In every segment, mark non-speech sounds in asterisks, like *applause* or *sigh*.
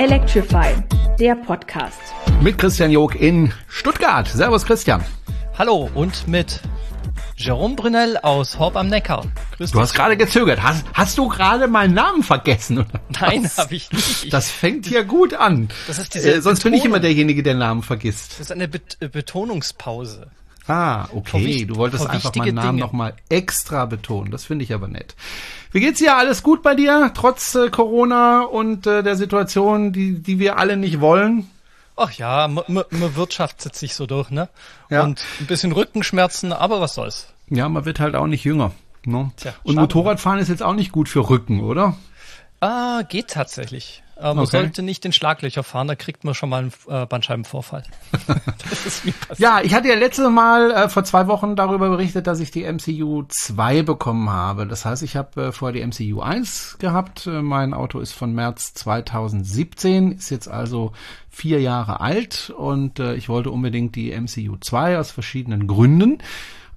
Electrify, der Podcast. Mit Christian Jog in Stuttgart. Servus Christian. Hallo und mit Jerome Brunel aus Horb am Neckar. Grüß du hast gerade gezögert. Hast, hast du gerade meinen Namen vergessen? Oder *laughs* Nein, habe ich nicht. Das fängt ja gut an. Das ist diese äh, sonst bin ich immer derjenige, der Namen vergisst. Das ist eine Bet äh, Betonungspause. Ah, okay. Du wolltest einfach meinen Namen nochmal extra betonen. Das finde ich aber nett. Wie geht's dir? Alles gut bei dir, trotz äh, Corona und äh, der Situation, die, die wir alle nicht wollen? Ach ja, man wirtschaftet sich so durch, ne? Ja. Und ein bisschen Rückenschmerzen, aber was soll's. Ja, man wird halt auch nicht jünger. Ne? Tja, und Motorradfahren ist jetzt auch nicht gut für Rücken, oder? Ah, geht tatsächlich. Aber man okay. sollte nicht in Schlaglöcher fahren, da kriegt man schon mal einen äh, Bandscheibenvorfall. *laughs* Ja, ich hatte ja letztes Mal äh, vor zwei Wochen darüber berichtet, dass ich die MCU 2 bekommen habe. Das heißt, ich habe äh, vorher die MCU 1 gehabt. Äh, mein Auto ist von März 2017, ist jetzt also vier Jahre alt und äh, ich wollte unbedingt die MCU 2 aus verschiedenen Gründen.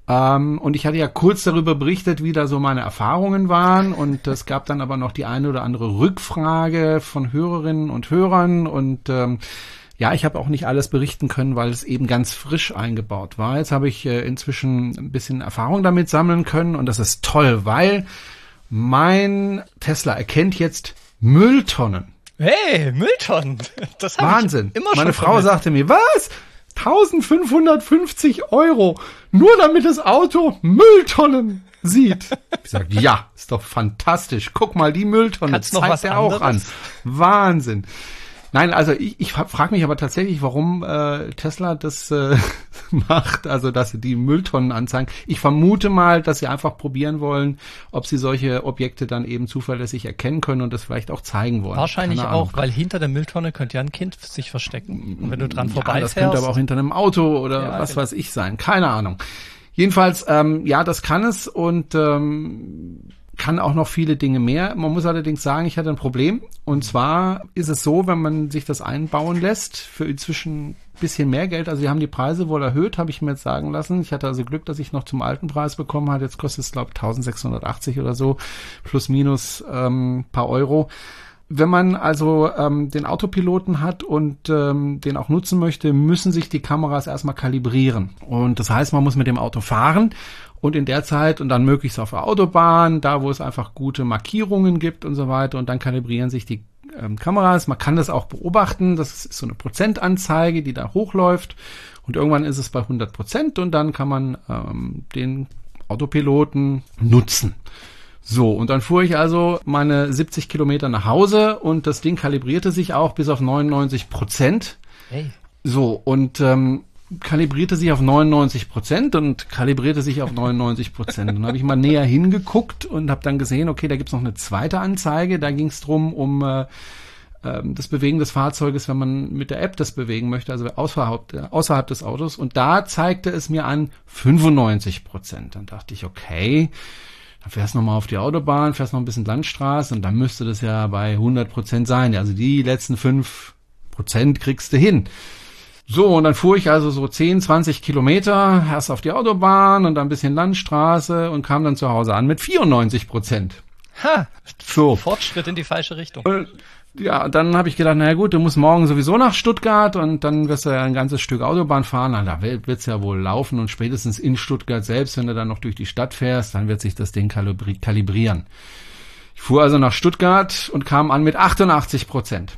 Ähm, und ich hatte ja kurz darüber berichtet, wie da so meine Erfahrungen waren. Und es gab dann aber noch die eine oder andere Rückfrage von Hörerinnen und Hörern. Und ähm, ja, ich habe auch nicht alles berichten können, weil es eben ganz frisch eingebaut war. Jetzt habe ich äh, inzwischen ein bisschen Erfahrung damit sammeln können. Und das ist toll, weil mein Tesla erkennt jetzt Mülltonnen. Hey, Mülltonnen. Das Wahnsinn. immer schon Meine Frau sagte mir, was? 1550 Euro, nur damit das Auto Mülltonnen sieht. Ich sag, ja, ist doch fantastisch. Guck mal, die Mülltonne Kannst zeigt er auch an. Wahnsinn. Nein, also ich, ich frage mich aber tatsächlich, warum äh, Tesla das äh, *laughs* macht, also dass sie die Mülltonnen anzeigen. Ich vermute mal, dass sie einfach probieren wollen, ob sie solche Objekte dann eben zuverlässig erkennen können und das vielleicht auch zeigen wollen. Wahrscheinlich auch, weil hinter der Mülltonne könnte ja ein Kind sich verstecken. Und wenn du dran ja, vorbeifährst. Das könnte aber auch hinter einem Auto oder ja, was genau. weiß ich sein. Keine Ahnung. Jedenfalls, ähm, ja, das kann es und ähm, kann auch noch viele Dinge mehr. Man muss allerdings sagen, ich hatte ein Problem. Und zwar ist es so, wenn man sich das einbauen lässt, für inzwischen bisschen mehr Geld. Also wir haben die Preise wohl erhöht, habe ich mir jetzt sagen lassen. Ich hatte also Glück, dass ich noch zum alten Preis bekommen habe. Jetzt kostet es, glaube ich, 1680 oder so, plus minus ähm, paar Euro. Wenn man also ähm, den Autopiloten hat und ähm, den auch nutzen möchte, müssen sich die Kameras erstmal kalibrieren. Und das heißt, man muss mit dem Auto fahren und in der Zeit und dann möglichst auf der Autobahn, da wo es einfach gute Markierungen gibt und so weiter und dann kalibrieren sich die ähm, Kameras. Man kann das auch beobachten. Das ist so eine Prozentanzeige, die da hochläuft und irgendwann ist es bei 100 Prozent und dann kann man ähm, den Autopiloten nutzen. So, und dann fuhr ich also meine 70 Kilometer nach Hause und das Ding kalibrierte sich auch bis auf 99 Prozent. Hey. So, und ähm, kalibrierte sich auf 99 Prozent und kalibrierte sich auf 99 Prozent. Dann habe ich mal näher hingeguckt und habe dann gesehen, okay, da gibt's noch eine zweite Anzeige. Da ging es drum um äh, ähm, das Bewegen des Fahrzeuges, wenn man mit der App das bewegen möchte, also außerhalb, außerhalb des Autos. Und da zeigte es mir an 95 Prozent. Dann dachte ich, okay, dann fährst du nochmal auf die Autobahn, fährst noch ein bisschen Landstraße und dann müsste das ja bei 100 Prozent sein. Also die letzten fünf Prozent kriegst du hin. So, und dann fuhr ich also so 10, 20 Kilometer erst auf die Autobahn und dann ein bisschen Landstraße und kam dann zu Hause an mit 94 Prozent. Ha, so. Fortschritt in die falsche Richtung. Und ja, dann habe ich gedacht, naja gut, du musst morgen sowieso nach Stuttgart und dann wirst du ja ein ganzes Stück Autobahn fahren. Na, da wird's ja wohl laufen und spätestens in Stuttgart selbst, wenn du dann noch durch die Stadt fährst, dann wird sich das Ding kalibri kalibrieren. Ich fuhr also nach Stuttgart und kam an mit 88 Prozent.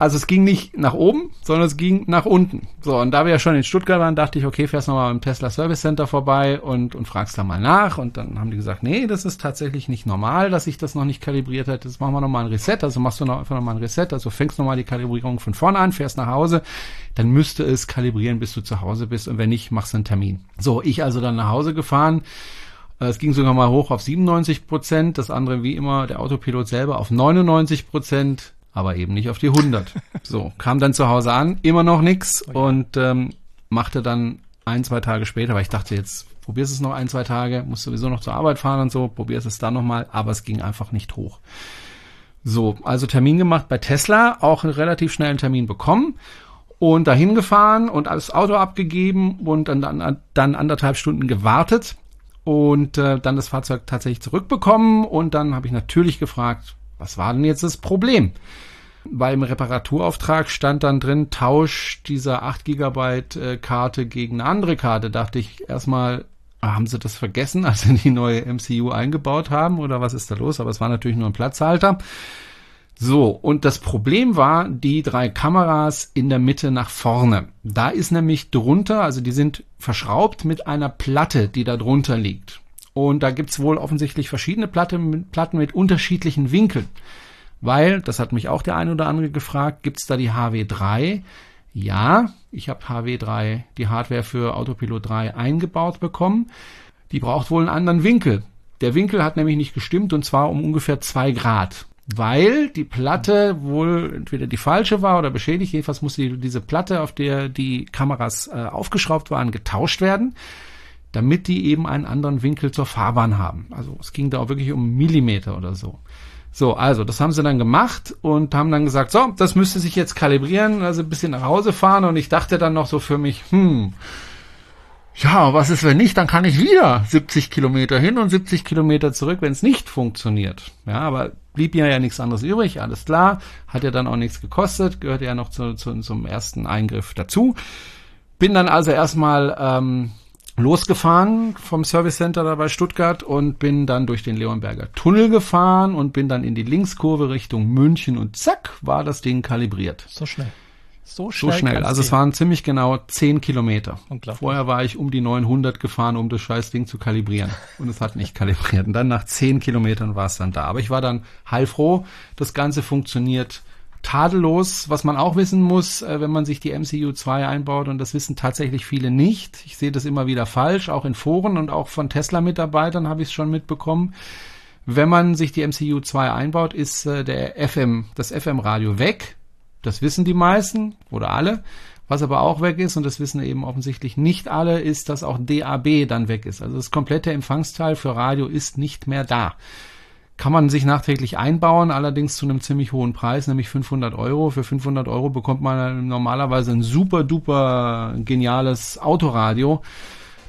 Also es ging nicht nach oben, sondern es ging nach unten. So, und da wir ja schon in Stuttgart waren, dachte ich, okay, fährst nochmal im Tesla Service Center vorbei und, und fragst da mal nach. Und dann haben die gesagt, nee, das ist tatsächlich nicht normal, dass ich das noch nicht kalibriert hätte. Jetzt machen wir nochmal ein Reset. Also machst du noch, einfach nochmal ein Reset. Also fängst nochmal die Kalibrierung von vorne an, fährst nach Hause. Dann müsste es kalibrieren, bis du zu Hause bist. Und wenn nicht, machst du einen Termin. So, ich also dann nach Hause gefahren. Es ging sogar mal hoch auf 97 Prozent. Das andere, wie immer, der Autopilot selber auf 99 Prozent aber eben nicht auf die 100. So, kam dann zu Hause an, immer noch nix okay. und ähm, machte dann ein, zwei Tage später, weil ich dachte, jetzt probierst es noch ein, zwei Tage, musst sowieso noch zur Arbeit fahren und so, probierst es dann nochmal, aber es ging einfach nicht hoch. So, also Termin gemacht bei Tesla, auch einen relativ schnellen Termin bekommen und dahin gefahren und das Auto abgegeben und dann, dann, dann anderthalb Stunden gewartet und äh, dann das Fahrzeug tatsächlich zurückbekommen und dann habe ich natürlich gefragt, was war denn jetzt das Problem? Beim Reparaturauftrag stand dann drin, Tausch dieser 8 Gigabyte äh, Karte gegen eine andere Karte. Dachte ich erstmal, haben sie das vergessen, *laughs* als sie die neue MCU eingebaut haben oder was ist da los? Aber es war natürlich nur ein Platzhalter. So, und das Problem war die drei Kameras in der Mitte nach vorne. Da ist nämlich drunter, also die sind verschraubt mit einer Platte, die da drunter liegt. Und da gibt's wohl offensichtlich verschiedene Platten, Platten mit unterschiedlichen Winkeln. Weil, das hat mich auch der eine oder andere gefragt, gibt's da die HW3? Ja, ich habe HW3, die Hardware für Autopilot 3 eingebaut bekommen. Die braucht wohl einen anderen Winkel. Der Winkel hat nämlich nicht gestimmt und zwar um ungefähr zwei Grad weil die Platte wohl entweder die falsche war oder beschädigt. Jedenfalls musste die, diese Platte, auf der die Kameras äh, aufgeschraubt waren, getauscht werden, damit die eben einen anderen Winkel zur Fahrbahn haben. Also es ging da auch wirklich um Millimeter oder so. So, also das haben sie dann gemacht und haben dann gesagt, so, das müsste sich jetzt kalibrieren, also ein bisschen nach Hause fahren und ich dachte dann noch so für mich, hm, ja, was ist, wenn nicht? Dann kann ich wieder 70 Kilometer hin und 70 Kilometer zurück, wenn es nicht funktioniert. Ja, aber blieb mir ja nichts anderes übrig, alles klar. Hat ja dann auch nichts gekostet, gehört ja noch zu, zu, zum ersten Eingriff dazu. Bin dann also erstmal ähm, losgefahren vom Service Center da bei Stuttgart und bin dann durch den Leonberger Tunnel gefahren und bin dann in die Linkskurve Richtung München und zack, war das Ding kalibriert. So schnell. So schnell. So schnell. Also es waren ziemlich genau 10 Kilometer. Vorher war ich um die 900 gefahren, um das scheiß Ding zu kalibrieren. Und es hat nicht kalibriert. Und dann nach 10 Kilometern war es dann da. Aber ich war dann heilfroh. Das Ganze funktioniert tadellos. Was man auch wissen muss, äh, wenn man sich die MCU 2 einbaut, und das wissen tatsächlich viele nicht. Ich sehe das immer wieder falsch, auch in Foren und auch von Tesla-Mitarbeitern habe ich es schon mitbekommen. Wenn man sich die MCU 2 einbaut, ist äh, der FM, das FM-Radio weg das wissen die meisten oder alle. Was aber auch weg ist, und das wissen eben offensichtlich nicht alle, ist, dass auch DAB dann weg ist. Also das komplette Empfangsteil für Radio ist nicht mehr da. Kann man sich nachträglich einbauen, allerdings zu einem ziemlich hohen Preis, nämlich 500 Euro. Für 500 Euro bekommt man normalerweise ein super duper geniales Autoradio.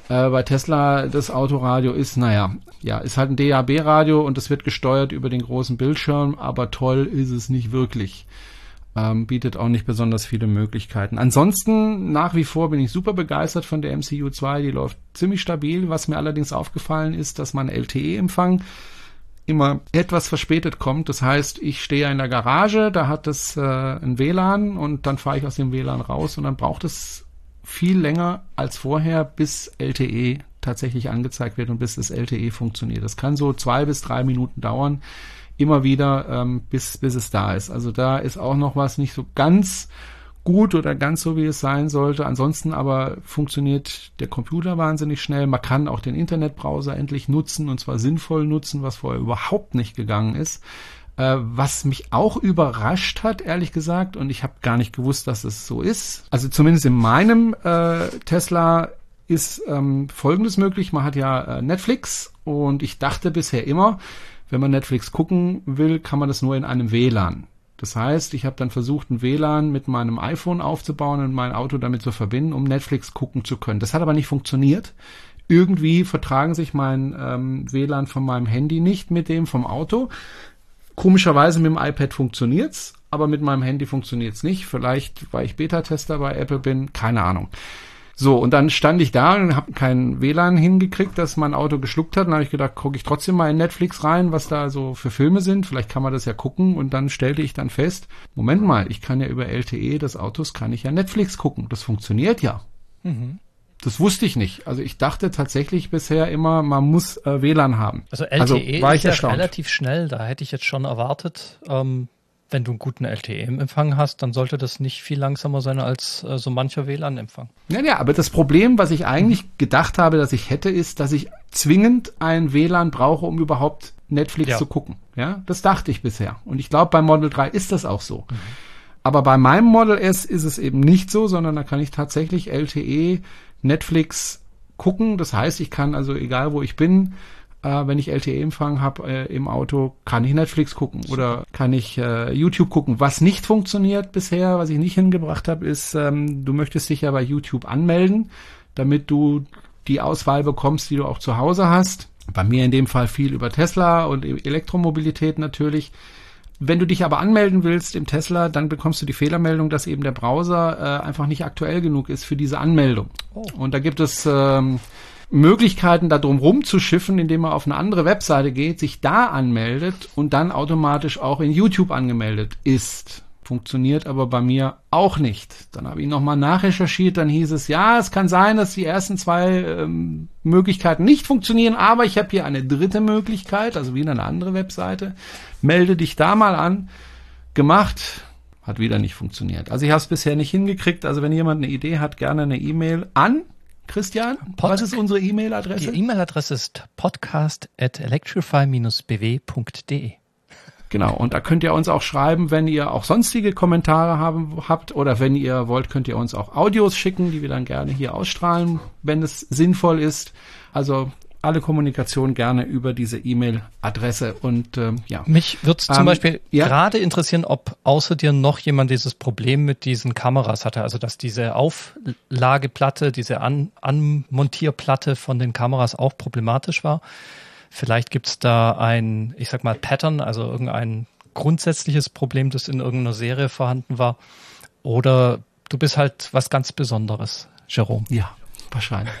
Äh, bei Tesla das Autoradio ist, naja, ja, ist halt ein DAB-Radio und es wird gesteuert über den großen Bildschirm, aber toll ist es nicht wirklich. Ähm, bietet auch nicht besonders viele Möglichkeiten. Ansonsten nach wie vor bin ich super begeistert von der MCU 2. Die läuft ziemlich stabil. Was mir allerdings aufgefallen ist, dass mein LTE-Empfang immer etwas verspätet kommt. Das heißt, ich stehe in der Garage, da hat es äh, ein WLAN und dann fahre ich aus dem WLAN raus und dann braucht es viel länger als vorher, bis LTE tatsächlich angezeigt wird und bis das LTE funktioniert. Das kann so zwei bis drei Minuten dauern immer wieder, ähm, bis, bis es da ist. Also da ist auch noch was nicht so ganz gut oder ganz so, wie es sein sollte. Ansonsten aber funktioniert der Computer wahnsinnig schnell. Man kann auch den Internetbrowser endlich nutzen und zwar sinnvoll nutzen, was vorher überhaupt nicht gegangen ist. Äh, was mich auch überrascht hat, ehrlich gesagt, und ich habe gar nicht gewusst, dass es so ist. Also zumindest in meinem äh, Tesla ist ähm, Folgendes möglich. Man hat ja äh, Netflix und ich dachte bisher immer, wenn man Netflix gucken will, kann man das nur in einem WLAN. Das heißt, ich habe dann versucht, ein WLAN mit meinem iPhone aufzubauen und mein Auto damit zu verbinden, um Netflix gucken zu können. Das hat aber nicht funktioniert. Irgendwie vertragen sich mein ähm, WLAN von meinem Handy nicht mit dem vom Auto. Komischerweise mit dem iPad funktioniert's, aber mit meinem Handy funktioniert's nicht. Vielleicht, weil ich Beta-Tester bei Apple bin, keine Ahnung. So, und dann stand ich da und habe kein WLAN hingekriegt, dass mein Auto geschluckt hat. Dann habe ich gedacht, gucke ich trotzdem mal in Netflix rein, was da so für Filme sind. Vielleicht kann man das ja gucken. Und dann stellte ich dann fest, Moment mal, ich kann ja über LTE des Autos, kann ich ja Netflix gucken. Das funktioniert ja. Mhm. Das wusste ich nicht. Also ich dachte tatsächlich bisher immer, man muss äh, WLAN haben. Also LTE also ist ja relativ schnell. Da hätte ich jetzt schon erwartet, ähm, wenn du einen guten LTE-Empfang hast, dann sollte das nicht viel langsamer sein als äh, so mancher WLAN-Empfang. Ja, ja, aber das Problem, was ich eigentlich mhm. gedacht habe, dass ich hätte, ist, dass ich zwingend ein WLAN brauche, um überhaupt Netflix ja. zu gucken. Ja, das dachte ich bisher. Und ich glaube, beim Model 3 ist das auch so. Mhm. Aber bei meinem Model S ist es eben nicht so, sondern da kann ich tatsächlich LTE Netflix gucken. Das heißt, ich kann also, egal wo ich bin, äh, wenn ich LTE-Empfang habe äh, im Auto, kann ich Netflix gucken oder kann ich äh, YouTube gucken. Was nicht funktioniert bisher, was ich nicht hingebracht habe, ist, ähm, du möchtest dich ja bei YouTube anmelden, damit du die Auswahl bekommst, die du auch zu Hause hast. Bei mir in dem Fall viel über Tesla und e- Elektromobilität natürlich. Wenn du dich aber anmelden willst im Tesla, dann bekommst du die Fehlermeldung, dass eben der Browser äh, einfach nicht aktuell genug ist für diese Anmeldung. Oh. Und da gibt es ähm, Möglichkeiten, da drum rumzuschiffen, indem man auf eine andere Webseite geht, sich da anmeldet und dann automatisch auch in YouTube angemeldet ist. Funktioniert aber bei mir auch nicht. Dann habe ich nochmal nachrecherchiert, dann hieß es, ja, es kann sein, dass die ersten zwei ähm, Möglichkeiten nicht funktionieren, aber ich habe hier eine dritte Möglichkeit, also wieder eine andere Webseite. Melde dich da mal an. Gemacht, hat wieder nicht funktioniert. Also ich habe es bisher nicht hingekriegt. Also wenn jemand eine Idee hat, gerne eine E-Mail an Christian. Pod was ist unsere E-Mail-Adresse? Die E-Mail-Adresse ist podcast at electrify-bw.de. Genau, und da könnt ihr uns auch schreiben, wenn ihr auch sonstige Kommentare haben, habt oder wenn ihr wollt, könnt ihr uns auch Audios schicken, die wir dann gerne hier ausstrahlen, wenn es sinnvoll ist. Also alle Kommunikation gerne über diese E-Mail-Adresse und ähm, ja. Mich würde zum ähm, Beispiel ja? gerade interessieren, ob außer dir noch jemand dieses Problem mit diesen Kameras hatte, also dass diese Auflageplatte, diese An Anmontierplatte von den Kameras auch problematisch war. Vielleicht gibt es da ein, ich sag mal, Pattern, also irgendein grundsätzliches Problem, das in irgendeiner Serie vorhanden war. Oder du bist halt was ganz Besonderes, Jerome. Ja, wahrscheinlich.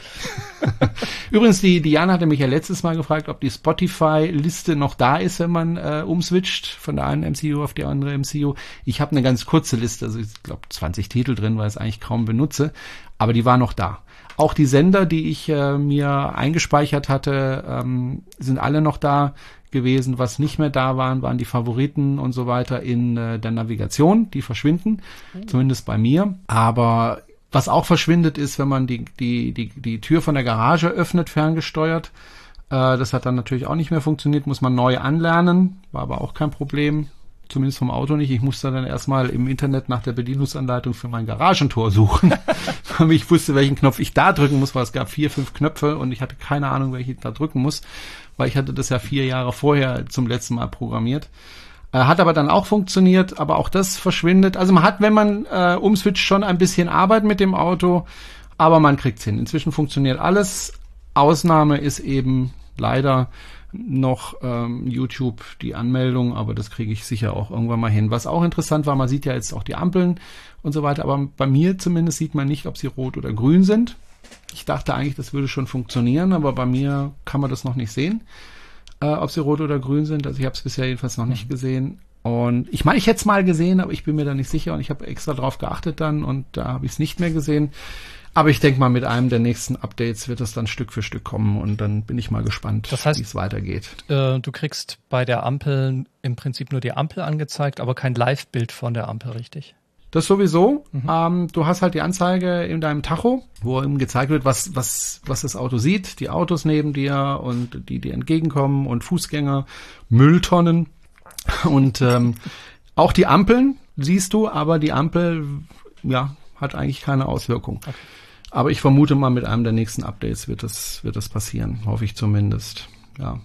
*laughs* Übrigens, die Diana hatte mich ja letztes Mal gefragt, ob die Spotify-Liste noch da ist, wenn man äh, umswitcht von der einen MCU auf die andere MCU. Ich habe eine ganz kurze Liste, also ich glaube 20 Titel drin, weil ich es eigentlich kaum benutze, aber die war noch da. Auch die Sender, die ich äh, mir eingespeichert hatte, ähm, sind alle noch da gewesen. Was nicht mehr da waren, waren die Favoriten und so weiter in äh, der Navigation. Die verschwinden, mhm. zumindest bei mir. Aber was auch verschwindet ist, wenn man die, die, die, die Tür von der Garage öffnet, ferngesteuert. Äh, das hat dann natürlich auch nicht mehr funktioniert, muss man neu anlernen, war aber auch kein Problem zumindest vom Auto nicht. Ich musste dann erstmal im Internet nach der Bedienungsanleitung für mein Garagentor suchen. *laughs* ich wusste, welchen Knopf ich da drücken muss, weil es gab vier, fünf Knöpfe und ich hatte keine Ahnung, welchen ich da drücken muss, weil ich hatte das ja vier Jahre vorher zum letzten Mal programmiert. Äh, hat aber dann auch funktioniert, aber auch das verschwindet. Also man hat, wenn man äh, umswitcht, schon ein bisschen Arbeit mit dem Auto, aber man kriegt's hin. Inzwischen funktioniert alles. Ausnahme ist eben leider noch ähm, YouTube die Anmeldung, aber das kriege ich sicher auch irgendwann mal hin. Was auch interessant war, man sieht ja jetzt auch die Ampeln und so weiter, aber bei mir zumindest sieht man nicht, ob sie rot oder grün sind. Ich dachte eigentlich, das würde schon funktionieren, aber bei mir kann man das noch nicht sehen, äh, ob sie rot oder grün sind. Also ich habe es bisher jedenfalls noch nicht gesehen. Und ich meine, ich hätte es mal gesehen, aber ich bin mir da nicht sicher und ich habe extra drauf geachtet dann und da habe ich es nicht mehr gesehen. Aber ich denke mal, mit einem der nächsten Updates wird es dann Stück für Stück kommen und dann bin ich mal gespannt, das heißt, wie es weitergeht. Äh, du kriegst bei der Ampel im Prinzip nur die Ampel angezeigt, aber kein Live-Bild von der Ampel, richtig? Das sowieso. Mhm. Ähm, du hast halt die Anzeige in deinem Tacho, wo ihm gezeigt wird, was, was, was das Auto sieht, die Autos neben dir und die dir entgegenkommen und Fußgänger, Mülltonnen *laughs* und ähm, auch die Ampeln siehst du, aber die Ampel, ja, hat eigentlich keine Auswirkung. Okay. Aber ich vermute mal, mit einem der nächsten Updates wird das, wird das passieren. Hoffe ich zumindest. Ja.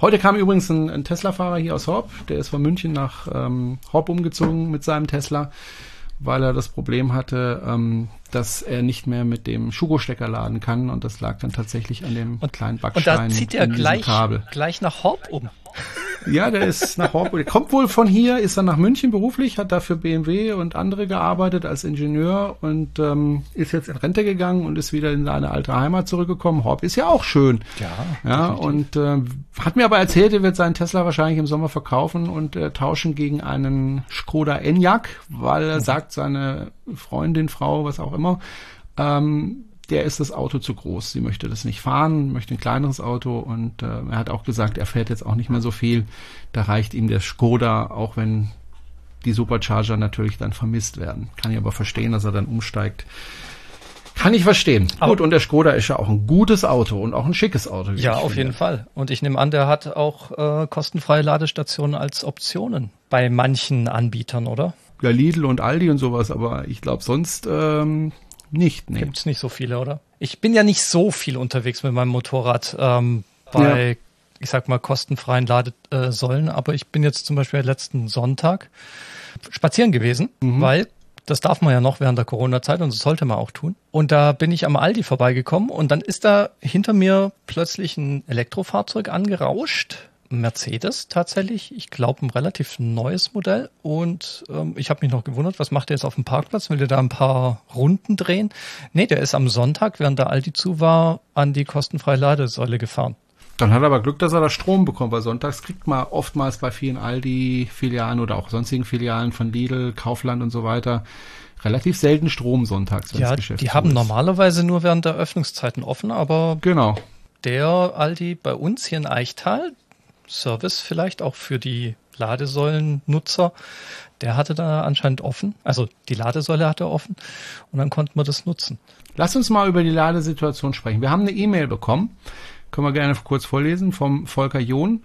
Heute kam übrigens ein, ein Tesla-Fahrer hier aus Horb. Der ist von München nach ähm, Horb umgezogen mit seinem Tesla, weil er das Problem hatte, ähm, dass er nicht mehr mit dem Schuko-Stecker laden kann. Und das lag dann tatsächlich an dem und, kleinen Backstein. Und da zieht er gleich, gleich nach Horb um. Ja, der ist nach Horb, der kommt wohl von hier, ist dann nach München beruflich, hat da für BMW und andere gearbeitet als Ingenieur und ähm, ist jetzt in Rente gegangen und ist wieder in seine alte Heimat zurückgekommen. Horb ist ja auch schön. Ja. Ja, und äh, hat mir aber erzählt, er wird seinen Tesla wahrscheinlich im Sommer verkaufen und äh, tauschen gegen einen Skoda Enyaq, weil er mhm. sagt, seine Freundin, Frau, was auch immer, ähm, der ist das Auto zu groß. Sie möchte das nicht fahren, möchte ein kleineres Auto und äh, er hat auch gesagt, er fährt jetzt auch nicht mehr so viel. Da reicht ihm der Skoda, auch wenn die Supercharger natürlich dann vermisst werden. Kann ich aber verstehen, dass er dann umsteigt. Kann ich verstehen. Aber Gut, und der Skoda ist ja auch ein gutes Auto und auch ein schickes Auto. Ja, auf finde. jeden Fall. Und ich nehme an, der hat auch äh, kostenfreie Ladestationen als Optionen bei manchen Anbietern, oder? Ja, Lidl und Aldi und sowas, aber ich glaube sonst ähm, nicht, nee. Gibt's nicht so viele, oder? Ich bin ja nicht so viel unterwegs mit meinem Motorrad ähm, bei, ja. ich sag mal, kostenfreien Ladesäulen, aber ich bin jetzt zum Beispiel letzten Sonntag spazieren gewesen, mhm. weil das darf man ja noch während der Corona-Zeit und das sollte man auch tun. Und da bin ich am Aldi vorbeigekommen und dann ist da hinter mir plötzlich ein Elektrofahrzeug angerauscht Mercedes tatsächlich. Ich glaube, ein relativ neues Modell. Und ähm, ich habe mich noch gewundert, was macht der jetzt auf dem Parkplatz? Will der da ein paar Runden drehen? Nee, der ist am Sonntag, während der Aldi zu war, an die kostenfreie Ladesäule gefahren. Dann hat er aber Glück, dass er da Strom bekommt, weil sonntags kriegt man oftmals bei vielen Aldi-Filialen oder auch sonstigen Filialen von Lidl, Kaufland und so weiter relativ selten Strom sonntags. Ja, die haben ist. normalerweise nur während der Öffnungszeiten offen, aber genau. der Aldi bei uns hier in Eichtal, Service vielleicht auch für die Ladesäulennutzer, der hatte da anscheinend offen. Also die Ladesäule hatte offen und dann konnten wir das nutzen. Lass uns mal über die Ladesituation sprechen. Wir haben eine E-Mail bekommen können wir gerne kurz vorlesen vom Volker John.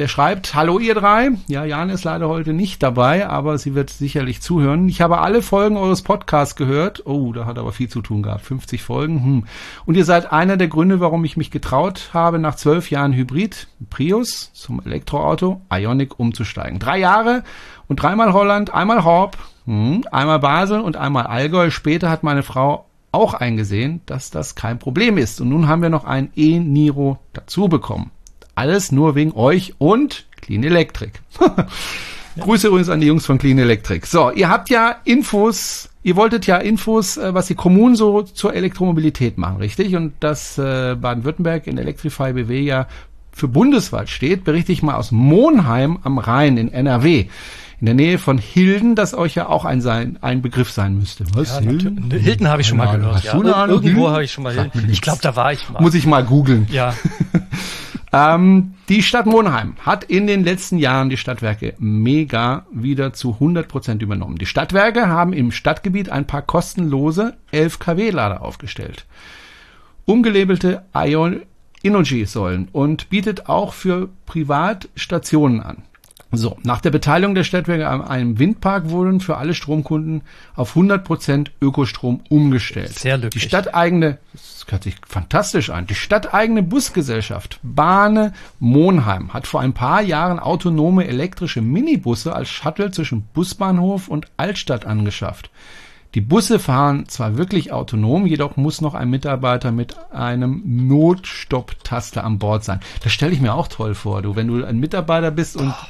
Der schreibt, hallo ihr drei. Ja, Jan ist leider heute nicht dabei, aber sie wird sicherlich zuhören. Ich habe alle Folgen eures Podcasts gehört. Oh, da hat aber viel zu tun gehabt. 50 Folgen. Hm. Und ihr seid einer der Gründe, warum ich mich getraut habe, nach zwölf Jahren Hybrid, Prius zum Elektroauto, Ionic umzusteigen. Drei Jahre und dreimal Holland, einmal Horb, hm, einmal Basel und einmal Allgäu. Später hat meine Frau auch eingesehen, dass das kein Problem ist. Und nun haben wir noch ein E-Niro dazu bekommen. Alles nur wegen euch und Clean Electric. ja. *laughs* Grüße übrigens an die Jungs von Clean Electric. So, ihr habt ja Infos, ihr wolltet ja Infos, äh, was die Kommunen so zur Elektromobilität machen, richtig? Und dass äh, Baden-Württemberg in Electrify BW ja für bundesweit steht, berichte ich mal aus Monheim am Rhein in NRW in der Nähe von Hilden, das euch ja auch ein, sein, ein Begriff sein müsste. Was? Ja, Hilden? Hilden habe ich schon mal gehört. Ja. Irgendwo habe ich schon mal Hilden. Ich glaube, da war ich mal. Muss ich mal googeln. Ja. *laughs* ähm, die Stadt Monheim hat in den letzten Jahren die Stadtwerke mega wieder zu 100 Prozent übernommen. Die Stadtwerke haben im Stadtgebiet ein paar kostenlose 11 kW-Lader aufgestellt. Umgelabelte Ion Energy-Säulen und bietet auch für Privatstationen an. So, nach der Beteiligung der Stadtwerke an einem Windpark wurden für alle Stromkunden auf 100% Ökostrom umgestellt. Sehr löblich. Die stadteigene, das hört sich fantastisch an, die stadteigene Busgesellschaft Bahne Monheim hat vor ein paar Jahren autonome elektrische Minibusse als Shuttle zwischen Busbahnhof und Altstadt angeschafft. Die Busse fahren zwar wirklich autonom, jedoch muss noch ein Mitarbeiter mit einem Notstopptaster an Bord sein. Das stelle ich mir auch toll vor, du, wenn du ein Mitarbeiter bist und oh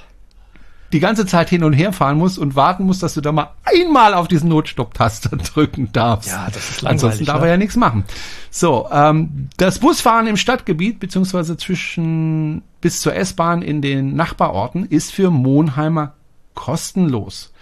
die ganze Zeit hin und her fahren musst und warten musst, dass du da mal einmal auf diesen Notstopptaster *laughs* drücken darfst. Ja, das ist langweilig. Ansonsten darf ne? er ja nichts machen. So, ähm, das Busfahren im Stadtgebiet beziehungsweise zwischen bis zur S-Bahn in den Nachbarorten ist für Monheimer kostenlos.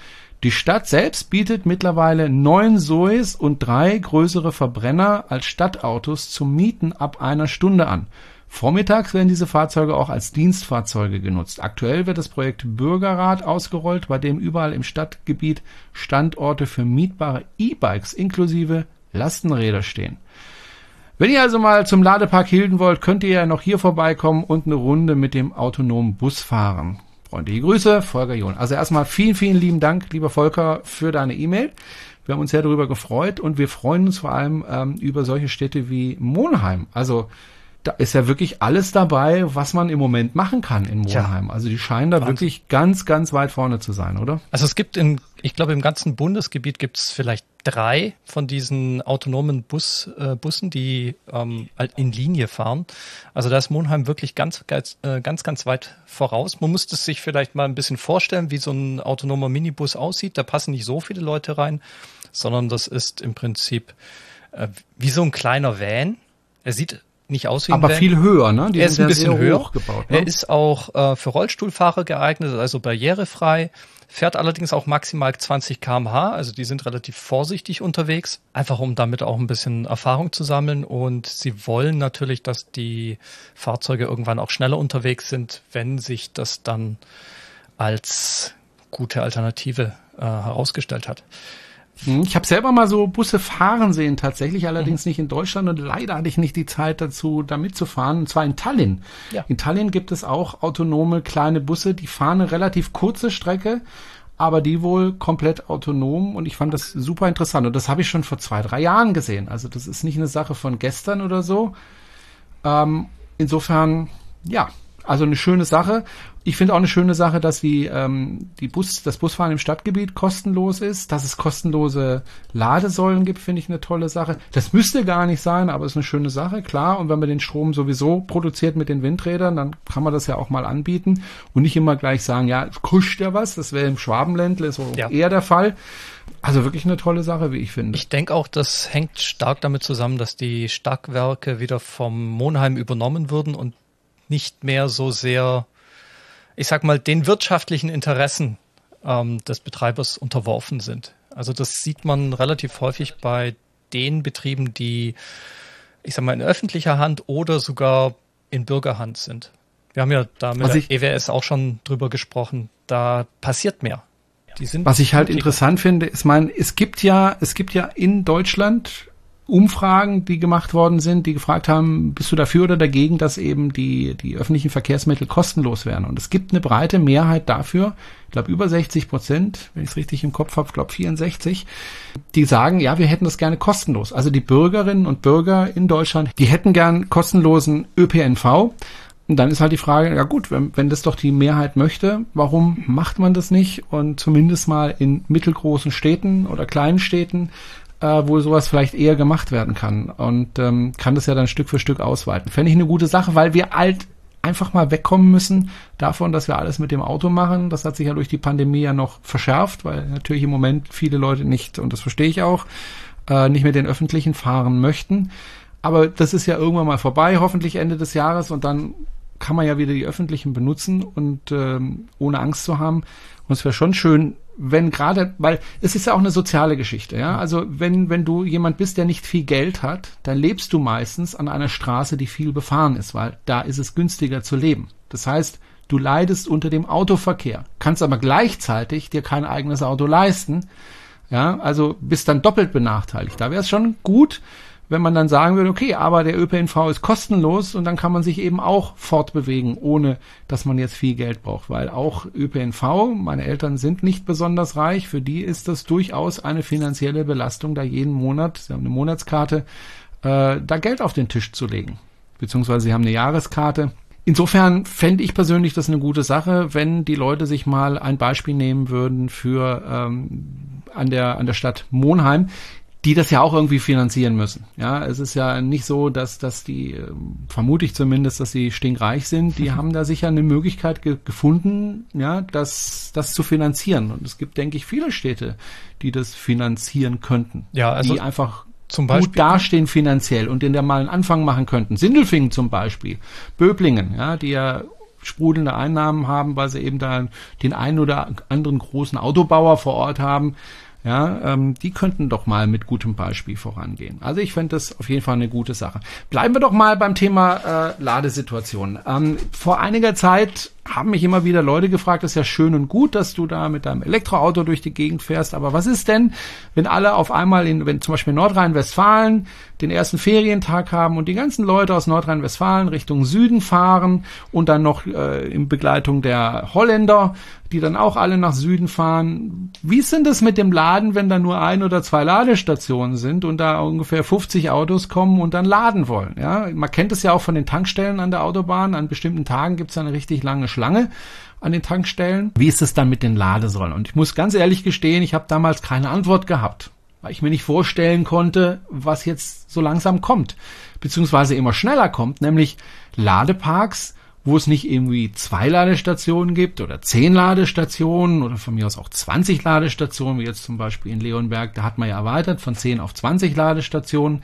Die Stadt selbst bietet mittlerweile neun Zoes und drei größere Verbrenner als Stadtautos zum Mieten ab einer Stunde an. Vormittags werden diese Fahrzeuge auch als Dienstfahrzeuge genutzt. Aktuell wird das Projekt Bürgerrat ausgerollt, bei dem überall im Stadtgebiet Standorte für mietbare E-Bikes inklusive Lastenräder stehen. Wenn ihr also mal zum Ladepark Hilden wollt, könnt ihr ja noch hier vorbeikommen und eine Runde mit dem autonomen Bus fahren. Freundliche Grüße, Volker John. Also erstmal vielen, vielen lieben Dank, lieber Volker, für deine E-Mail. Wir haben uns sehr darüber gefreut und wir freuen uns vor allem ähm, über solche Städte wie Monheim. Also da ist ja wirklich alles dabei, was man im Moment machen kann in Monheim. Ja. Also die scheinen da Wahnsinn. wirklich ganz, ganz weit vorne zu sein, oder? Also es gibt in, ich glaube, im ganzen Bundesgebiet gibt es vielleicht drei von diesen autonomen Bus, äh, Bussen, die ähm, halt in Linie fahren. Also da ist Monheim wirklich ganz, ganz, äh, ganz, ganz weit voraus. Man muss es sich vielleicht mal ein bisschen vorstellen, wie so ein autonomer Minibus aussieht. Da passen nicht so viele Leute rein, sondern das ist im Prinzip äh, wie so ein kleiner Van. Er sieht nicht aus wie Aber viel höher, ne? Die er ist ein bisschen höher. Gebaut, ne? Er ist auch äh, für Rollstuhlfahrer geeignet, also barrierefrei. Fährt allerdings auch maximal 20 kmh, also die sind relativ vorsichtig unterwegs, einfach um damit auch ein bisschen Erfahrung zu sammeln. Und sie wollen natürlich, dass die Fahrzeuge irgendwann auch schneller unterwegs sind, wenn sich das dann als gute Alternative äh, herausgestellt hat. Hm, ich habe selber mal so Busse fahren sehen, tatsächlich allerdings mhm. nicht in Deutschland und leider hatte ich nicht die Zeit dazu, da mitzufahren, und zwar in Tallinn. Ja. In Tallinn gibt es auch autonome kleine Busse, die fahren eine relativ kurze Strecke, aber die wohl komplett autonom und ich fand das super interessant und das habe ich schon vor zwei, drei Jahren gesehen. Also das ist nicht eine Sache von gestern oder so. Ähm, insofern, ja, also eine schöne Sache. Ich finde auch eine schöne Sache, dass die, ähm, die Bus, das Busfahren im Stadtgebiet kostenlos ist, dass es kostenlose Ladesäulen gibt, finde ich eine tolle Sache. Das müsste gar nicht sein, aber ist eine schöne Sache, klar. Und wenn man den Strom sowieso produziert mit den Windrädern, dann kann man das ja auch mal anbieten und nicht immer gleich sagen, ja, kuscht ja was. Das wäre im Schwabenländle so ja. eher der Fall. Also wirklich eine tolle Sache, wie ich finde. Ich denke auch, das hängt stark damit zusammen, dass die Stadtwerke wieder vom Monheim übernommen würden und nicht mehr so sehr ich sag mal, den wirtschaftlichen Interessen ähm, des Betreibers unterworfen sind. Also das sieht man relativ häufig bei den Betrieben, die, ich sag mal, in öffentlicher Hand oder sogar in Bürgerhand sind. Wir haben ja da mit der EWS auch schon drüber gesprochen. Da passiert mehr. Die sind was ich halt interessant finde, ist mein, es gibt ja, es gibt ja in Deutschland Umfragen, die gemacht worden sind, die gefragt haben, bist du dafür oder dagegen, dass eben die, die öffentlichen Verkehrsmittel kostenlos werden? Und es gibt eine breite Mehrheit dafür, ich glaube über 60 Prozent, wenn ich es richtig im Kopf habe, ich glaube 64, die sagen, ja, wir hätten das gerne kostenlos. Also die Bürgerinnen und Bürger in Deutschland, die hätten gern kostenlosen ÖPNV. Und dann ist halt die Frage, ja gut, wenn, wenn das doch die Mehrheit möchte, warum macht man das nicht? Und zumindest mal in mittelgroßen Städten oder kleinen Städten äh, wo sowas vielleicht eher gemacht werden kann und ähm, kann das ja dann Stück für Stück ausweiten. Fände ich eine gute Sache, weil wir alt einfach mal wegkommen müssen davon, dass wir alles mit dem Auto machen. Das hat sich ja durch die Pandemie ja noch verschärft, weil natürlich im Moment viele Leute nicht, und das verstehe ich auch, äh, nicht mit den öffentlichen fahren möchten. Aber das ist ja irgendwann mal vorbei, hoffentlich Ende des Jahres, und dann kann man ja wieder die öffentlichen benutzen und ähm, ohne Angst zu haben. Und es wäre schon schön, wenn gerade, weil es ist ja auch eine soziale Geschichte, ja. Also wenn, wenn du jemand bist, der nicht viel Geld hat, dann lebst du meistens an einer Straße, die viel befahren ist, weil da ist es günstiger zu leben. Das heißt, du leidest unter dem Autoverkehr, kannst aber gleichzeitig dir kein eigenes Auto leisten, ja, also bist dann doppelt benachteiligt. Da wäre es schon gut, wenn man dann sagen würde, okay, aber der ÖPNV ist kostenlos und dann kann man sich eben auch fortbewegen, ohne dass man jetzt viel Geld braucht, weil auch ÖPNV, meine Eltern sind nicht besonders reich, für die ist das durchaus eine finanzielle Belastung, da jeden Monat, sie haben eine Monatskarte, äh, da Geld auf den Tisch zu legen, beziehungsweise sie haben eine Jahreskarte. Insofern fände ich persönlich das eine gute Sache, wenn die Leute sich mal ein Beispiel nehmen würden für ähm, an der an der Stadt Monheim die das ja auch irgendwie finanzieren müssen. Ja, es ist ja nicht so, dass, dass die, ähm, vermute ich zumindest, dass sie stinkreich sind. Die haben da sicher eine Möglichkeit ge gefunden, ja, das, das zu finanzieren. Und es gibt, denke ich, viele Städte, die das finanzieren könnten. Ja, also die einfach zum Beispiel, gut dastehen finanziell und den da mal einen Anfang machen könnten. Sindelfingen zum Beispiel, Böblingen, ja, die ja sprudelnde Einnahmen haben, weil sie eben da den einen oder anderen großen Autobauer vor Ort haben ja, ähm, die könnten doch mal mit gutem Beispiel vorangehen. Also ich fände das auf jeden Fall eine gute Sache. Bleiben wir doch mal beim Thema äh, Ladesituation. Ähm, vor einiger Zeit haben mich immer wieder Leute gefragt, ist ja schön und gut, dass du da mit deinem Elektroauto durch die Gegend fährst, aber was ist denn, wenn alle auf einmal in, wenn zum Beispiel Nordrhein-Westfalen den ersten Ferientag haben und die ganzen Leute aus Nordrhein-Westfalen Richtung Süden fahren und dann noch äh, in Begleitung der Holländer, die dann auch alle nach Süden fahren. Wie ist denn das mit dem Laden, wenn da nur ein oder zwei Ladestationen sind und da ungefähr 50 Autos kommen und dann laden wollen? Ja, man kennt es ja auch von den Tankstellen an der Autobahn. An bestimmten Tagen gibt es eine richtig lange Schlange an den Tankstellen. Wie ist es dann mit den Ladesäulen? Und ich muss ganz ehrlich gestehen, ich habe damals keine Antwort gehabt, weil ich mir nicht vorstellen konnte, was jetzt so langsam kommt, beziehungsweise immer schneller kommt, nämlich Ladeparks, wo es nicht irgendwie zwei Ladestationen gibt oder zehn Ladestationen oder von mir aus auch 20 Ladestationen, wie jetzt zum Beispiel in Leonberg, da hat man ja erweitert von 10 auf 20 Ladestationen,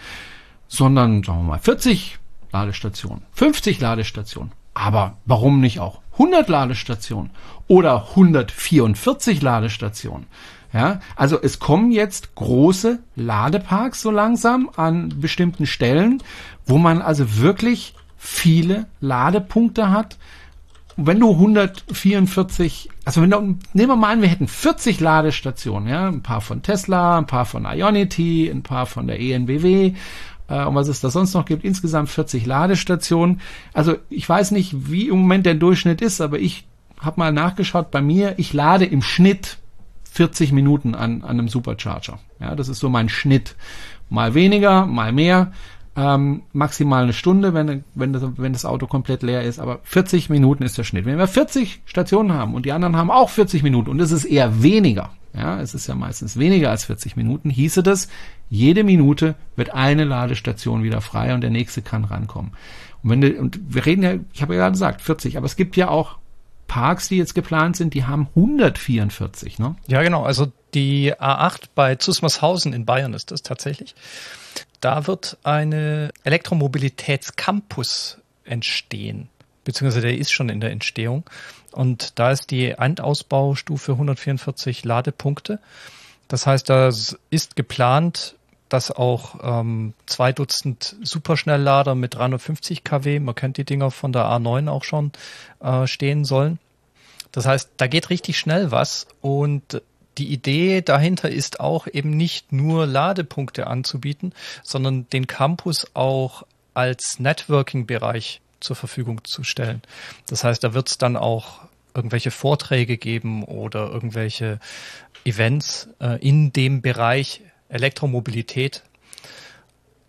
sondern sagen wir mal 40 Ladestationen, 50 Ladestationen. Aber warum nicht auch 100 Ladestationen oder 144 Ladestationen? Ja, also es kommen jetzt große Ladeparks so langsam an bestimmten Stellen, wo man also wirklich viele Ladepunkte hat. Wenn du 144, also wenn du, nehmen wir mal an, wir hätten 40 Ladestationen, ja, ein paar von Tesla, ein paar von Ionity, ein paar von der ENBW, äh, und was es da sonst noch gibt, insgesamt 40 Ladestationen. Also ich weiß nicht, wie im Moment der Durchschnitt ist, aber ich habe mal nachgeschaut bei mir, ich lade im Schnitt 40 Minuten an, an einem Supercharger. Ja, das ist so mein Schnitt. Mal weniger, mal mehr. Ähm, maximal eine Stunde, wenn, wenn, das, wenn das Auto komplett leer ist, aber 40 Minuten ist der Schnitt. Wenn wir 40 Stationen haben und die anderen haben auch 40 Minuten und es ist eher weniger, ja, es ist ja meistens weniger als 40 Minuten, hieße das, jede Minute wird eine Ladestation wieder frei und der nächste kann rankommen. Und wenn du, und wir reden ja, ich habe ja gerade gesagt, 40, aber es gibt ja auch Parks, die jetzt geplant sind, die haben 144, ne? Ja, genau. Also die A8 bei Zusmarshausen in Bayern ist das tatsächlich. Da wird eine Elektromobilitätscampus entstehen, beziehungsweise der ist schon in der Entstehung. Und da ist die Endausbaustufe 144 Ladepunkte. Das heißt, da ist geplant, dass auch ähm, zwei Dutzend Superschnelllader mit 350 kW, man kennt die Dinger von der A9 auch schon, äh, stehen sollen. Das heißt, da geht richtig schnell was und die Idee dahinter ist auch eben nicht nur Ladepunkte anzubieten, sondern den Campus auch als Networking-Bereich zur Verfügung zu stellen. Das heißt, da wird es dann auch irgendwelche Vorträge geben oder irgendwelche Events äh, in dem Bereich Elektromobilität.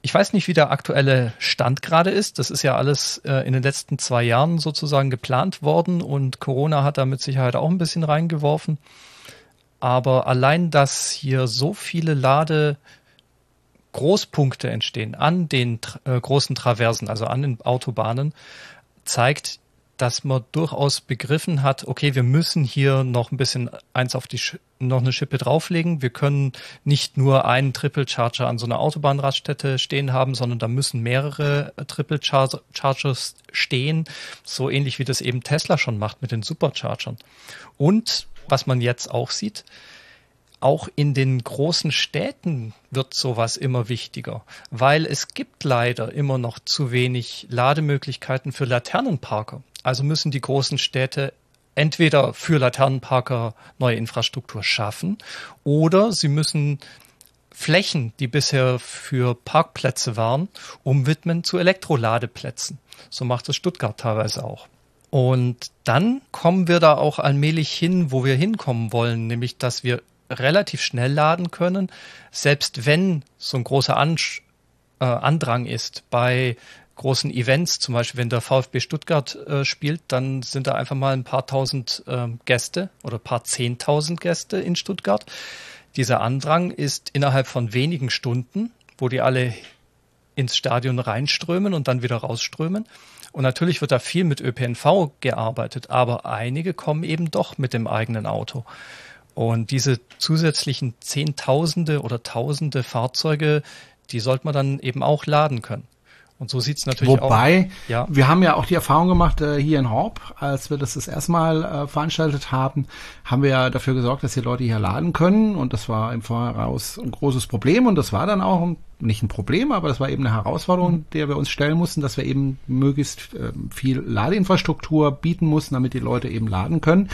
Ich weiß nicht, wie der aktuelle Stand gerade ist. Das ist ja alles äh, in den letzten zwei Jahren sozusagen geplant worden und Corona hat da mit Sicherheit auch ein bisschen reingeworfen. Aber allein, dass hier so viele Lade Großpunkte entstehen an den äh, großen Traversen, also an den Autobahnen, zeigt, dass man durchaus begriffen hat, okay, wir müssen hier noch ein bisschen eins auf die, Sch noch eine Schippe drauflegen. Wir können nicht nur einen Triple Charger an so einer Autobahnraststätte stehen haben, sondern da müssen mehrere Triple Char Chargers stehen. So ähnlich wie das eben Tesla schon macht mit den Superchargern. Und was man jetzt auch sieht, auch in den großen Städten wird sowas immer wichtiger, weil es gibt leider immer noch zu wenig Lademöglichkeiten für Laternenparker. Also müssen die großen Städte entweder für Laternenparker neue Infrastruktur schaffen oder sie müssen Flächen, die bisher für Parkplätze waren, umwidmen zu Elektroladeplätzen. So macht es Stuttgart teilweise auch. Und dann kommen wir da auch allmählich hin, wo wir hinkommen wollen, nämlich dass wir relativ schnell laden können, selbst wenn so ein großer An äh, Andrang ist bei großen Events, zum Beispiel wenn der VfB Stuttgart äh, spielt, dann sind da einfach mal ein paar tausend äh, Gäste oder paar zehntausend Gäste in Stuttgart. Dieser Andrang ist innerhalb von wenigen Stunden, wo die alle ins Stadion reinströmen und dann wieder rausströmen. Und natürlich wird da viel mit ÖPNV gearbeitet, aber einige kommen eben doch mit dem eigenen Auto. Und diese zusätzlichen Zehntausende oder Tausende Fahrzeuge, die sollte man dann eben auch laden können. Und so sieht's natürlich Wobei, auch. Wobei, ja. wir haben ja auch die Erfahrung gemacht äh, hier in Horb, als wir das das erste Mal äh, veranstaltet haben, haben wir ja dafür gesorgt, dass die Leute hier laden können. Und das war im Voraus ein großes Problem. Und das war dann auch nicht ein Problem, aber das war eben eine Herausforderung, mhm. der wir uns stellen mussten, dass wir eben möglichst äh, viel Ladeinfrastruktur bieten mussten, damit die Leute eben laden können.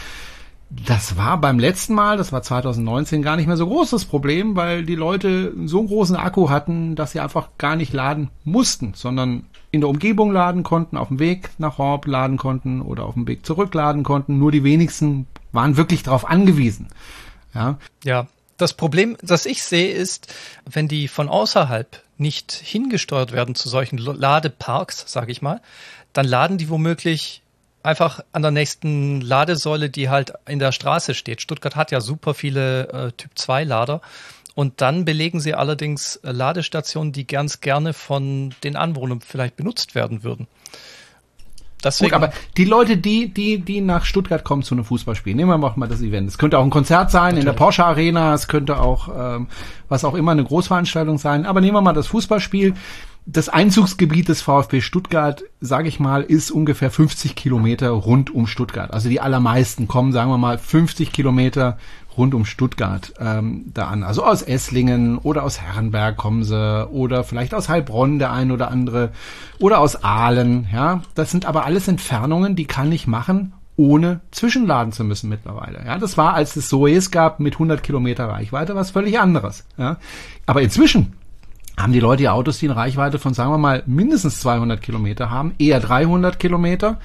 Das war beim letzten Mal, das war 2019, gar nicht mehr so groß das Problem, weil die Leute so einen großen Akku hatten, dass sie einfach gar nicht laden mussten, sondern in der Umgebung laden konnten, auf dem Weg nach Horb laden konnten oder auf dem Weg zurück laden konnten. Nur die wenigsten waren wirklich darauf angewiesen. Ja. Ja. Das Problem, das ich sehe, ist, wenn die von außerhalb nicht hingesteuert werden zu solchen Ladeparks, sage ich mal, dann laden die womöglich einfach an der nächsten Ladesäule, die halt in der Straße steht. Stuttgart hat ja super viele äh, Typ 2 Lader. Und dann belegen sie allerdings äh, Ladestationen, die ganz gerne von den Anwohnern vielleicht benutzt werden würden. Deswegen, Gut, aber die Leute, die, die, die nach Stuttgart kommen zu einem Fußballspiel, nehmen wir mal das Event. Es könnte auch ein Konzert sein Natürlich. in der Porsche Arena, es könnte auch ähm, was auch immer eine Großveranstaltung sein. Aber nehmen wir mal das Fußballspiel das Einzugsgebiet des VfB Stuttgart, sage ich mal, ist ungefähr 50 Kilometer rund um Stuttgart. Also die allermeisten kommen, sagen wir mal, 50 Kilometer rund um Stuttgart ähm, da an. Also aus Esslingen oder aus Herrenberg kommen sie oder vielleicht aus Heilbronn der ein oder andere oder aus Aalen. Ja, das sind aber alles Entfernungen, die kann ich machen, ohne zwischenladen zu müssen mittlerweile. Ja, das war, als es Soes gab mit 100 Kilometer Reichweite, was völlig anderes. Ja, aber inzwischen haben die Leute Autos, die eine Reichweite von, sagen wir mal, mindestens 200 Kilometer haben, eher 300 Kilometer.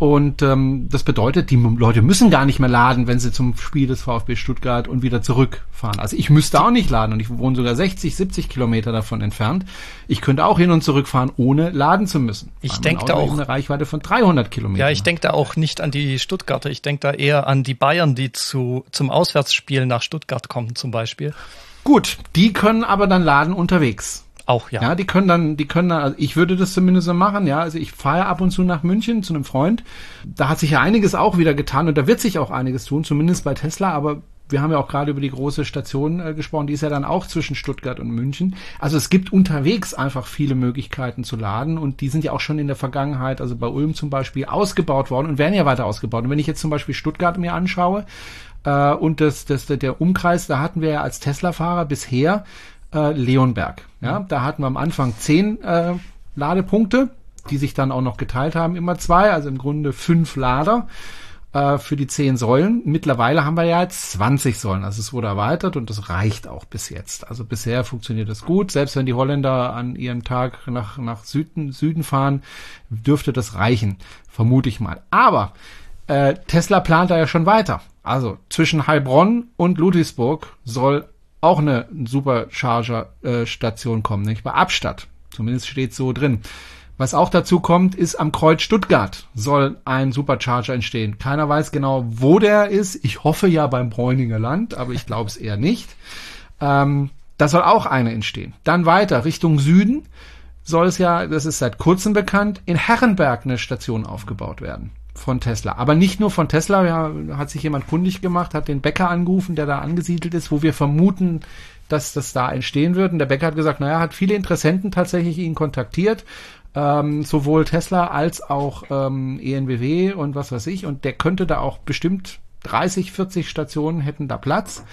Und ähm, das bedeutet, die Leute müssen gar nicht mehr laden, wenn sie zum Spiel des VfB Stuttgart und wieder zurückfahren. Also ich müsste auch nicht laden und ich wohne sogar 60, 70 Kilometer davon entfernt. Ich könnte auch hin und zurück fahren, ohne laden zu müssen. Ich denke da auch eine Reichweite von 300 Kilometern. Ja, ich denke da auch nicht an die Stuttgarter. Ich denke da eher an die Bayern, die zu zum Auswärtsspiel nach Stuttgart kommen zum Beispiel. Gut, die können aber dann laden unterwegs. Auch, ja. Ja, die können dann, die können dann, also ich würde das zumindest so machen, ja. Also ich fahre ab und zu nach München zu einem Freund. Da hat sich ja einiges auch wieder getan und da wird sich auch einiges tun, zumindest bei Tesla, aber wir haben ja auch gerade über die große Station äh, gesprochen, die ist ja dann auch zwischen Stuttgart und München. Also es gibt unterwegs einfach viele Möglichkeiten zu laden und die sind ja auch schon in der Vergangenheit, also bei Ulm zum Beispiel, ausgebaut worden und werden ja weiter ausgebaut. Und wenn ich jetzt zum Beispiel Stuttgart mir anschaue äh, und das, das, der Umkreis, da hatten wir ja als Tesla-Fahrer bisher äh, Leonberg. Ja, da hatten wir am Anfang zehn äh, Ladepunkte, die sich dann auch noch geteilt haben, immer zwei, also im Grunde fünf Lader äh, für die zehn Säulen. Mittlerweile haben wir ja jetzt 20 Säulen, also es wurde erweitert und das reicht auch bis jetzt. Also bisher funktioniert das gut. Selbst wenn die Holländer an ihrem Tag nach, nach Süden, Süden fahren, dürfte das reichen, vermute ich mal. Aber äh, Tesla plant da ja schon weiter. Also zwischen Heilbronn und Ludwigsburg soll auch eine Supercharger-Station äh, kommen, nicht bei Abstadt. Zumindest steht so drin. Was auch dazu kommt, ist am Kreuz Stuttgart soll ein Supercharger entstehen. Keiner weiß genau, wo der ist. Ich hoffe ja beim Bräuninger Land, aber ich glaube es eher nicht. Ähm, da soll auch eine entstehen. Dann weiter Richtung Süden soll es ja, das ist seit kurzem bekannt, in Herrenberg eine Station aufgebaut werden von Tesla. Aber nicht nur von Tesla, ja, hat sich jemand kundig gemacht, hat den Bäcker angerufen, der da angesiedelt ist, wo wir vermuten, dass das da entstehen wird. Und der Bäcker hat gesagt, naja, hat viele Interessenten tatsächlich ihn kontaktiert, ähm, sowohl Tesla als auch ähm, ENBW und was weiß ich. Und der könnte da auch bestimmt 30, 40 Stationen hätten da Platz.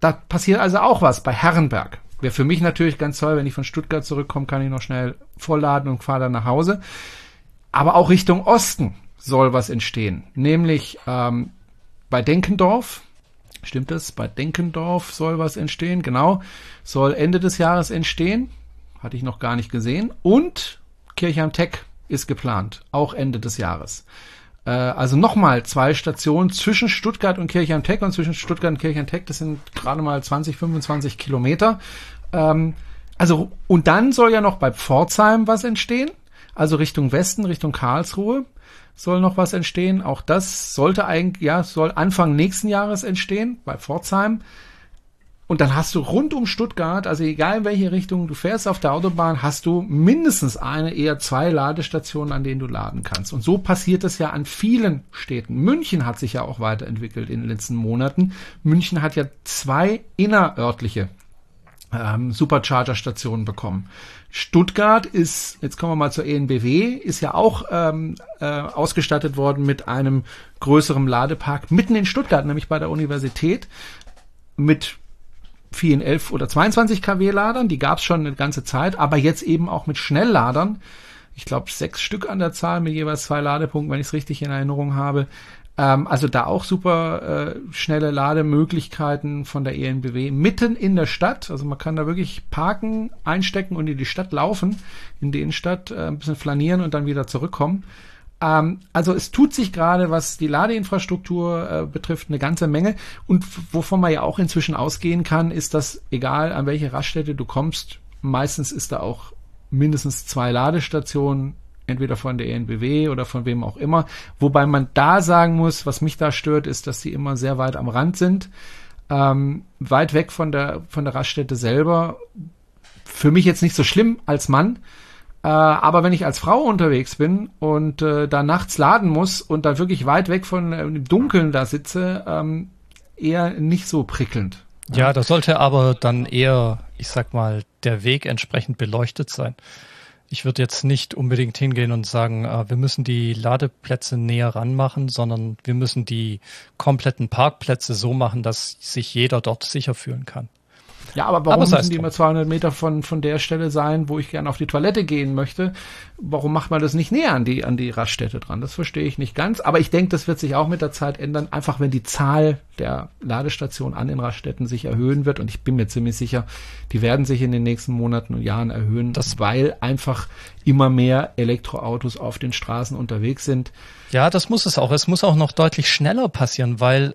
Da passiert also auch was bei Herrenberg. Wäre für mich natürlich ganz toll, wenn ich von Stuttgart zurückkomme, kann ich noch schnell vollladen und fahre dann nach Hause. Aber auch Richtung Osten soll was entstehen. Nämlich ähm, bei Denkendorf, stimmt das? Bei Denkendorf soll was entstehen, genau. Soll Ende des Jahres entstehen. Hatte ich noch gar nicht gesehen. Und Kirchheim Tech ist geplant, auch Ende des Jahres. Äh, also nochmal zwei Stationen zwischen Stuttgart und Kirchheim Tech und zwischen Stuttgart und Kirchheim Tech, das sind gerade mal 20, 25 Kilometer. Ähm, also, und dann soll ja noch bei Pforzheim was entstehen, also Richtung Westen, Richtung Karlsruhe soll noch was entstehen. Auch das sollte eigentlich, ja, soll Anfang nächsten Jahres entstehen bei Pforzheim. Und dann hast du rund um Stuttgart, also egal in welche Richtung du fährst auf der Autobahn, hast du mindestens eine, eher zwei Ladestationen, an denen du laden kannst. Und so passiert es ja an vielen Städten. München hat sich ja auch weiterentwickelt in den letzten Monaten. München hat ja zwei innerörtliche ähm, Supercharger-Stationen bekommen. Stuttgart ist, jetzt kommen wir mal zur ENBW, ist ja auch ähm, äh, ausgestattet worden mit einem größeren Ladepark mitten in Stuttgart, nämlich bei der Universität, mit vielen 11 oder 22 kW Ladern, die gab es schon eine ganze Zeit, aber jetzt eben auch mit Schnellladern. Ich glaube sechs Stück an der Zahl mit jeweils zwei Ladepunkten, wenn ich es richtig in Erinnerung habe. Ähm, also da auch super äh, schnelle Lademöglichkeiten von der ENBW mitten in der Stadt. Also man kann da wirklich parken, einstecken und in die Stadt laufen, in die Innenstadt, äh, ein bisschen flanieren und dann wieder zurückkommen. Ähm, also es tut sich gerade, was die Ladeinfrastruktur äh, betrifft, eine ganze Menge. Und wovon man ja auch inzwischen ausgehen kann, ist, dass egal an welche Raststätte du kommst, meistens ist da auch mindestens zwei Ladestationen entweder von der ENBW oder von wem auch immer. Wobei man da sagen muss, was mich da stört, ist, dass sie immer sehr weit am Rand sind, ähm, weit weg von der von der Raststätte selber. Für mich jetzt nicht so schlimm als Mann, äh, aber wenn ich als Frau unterwegs bin und äh, da nachts laden muss und da wirklich weit weg von äh, dem Dunkeln da sitze, ähm, eher nicht so prickelnd. Ja, da sollte aber dann eher, ich sag mal, der Weg entsprechend beleuchtet sein. Ich würde jetzt nicht unbedingt hingehen und sagen, äh, wir müssen die Ladeplätze näher ranmachen, sondern wir müssen die kompletten Parkplätze so machen, dass sich jeder dort sicher fühlen kann. Ja, aber warum aber müssen die immer 200 Meter von, von der Stelle sein, wo ich gerne auf die Toilette gehen möchte? Warum macht man das nicht näher an die, an die Raststätte dran? Das verstehe ich nicht ganz. Aber ich denke, das wird sich auch mit der Zeit ändern. Einfach wenn die Zahl der Ladestationen an den Raststätten sich erhöhen wird. Und ich bin mir ziemlich sicher, die werden sich in den nächsten Monaten und Jahren erhöhen. Das, weil einfach immer mehr Elektroautos auf den Straßen unterwegs sind. Ja, das muss es auch. Es muss auch noch deutlich schneller passieren, weil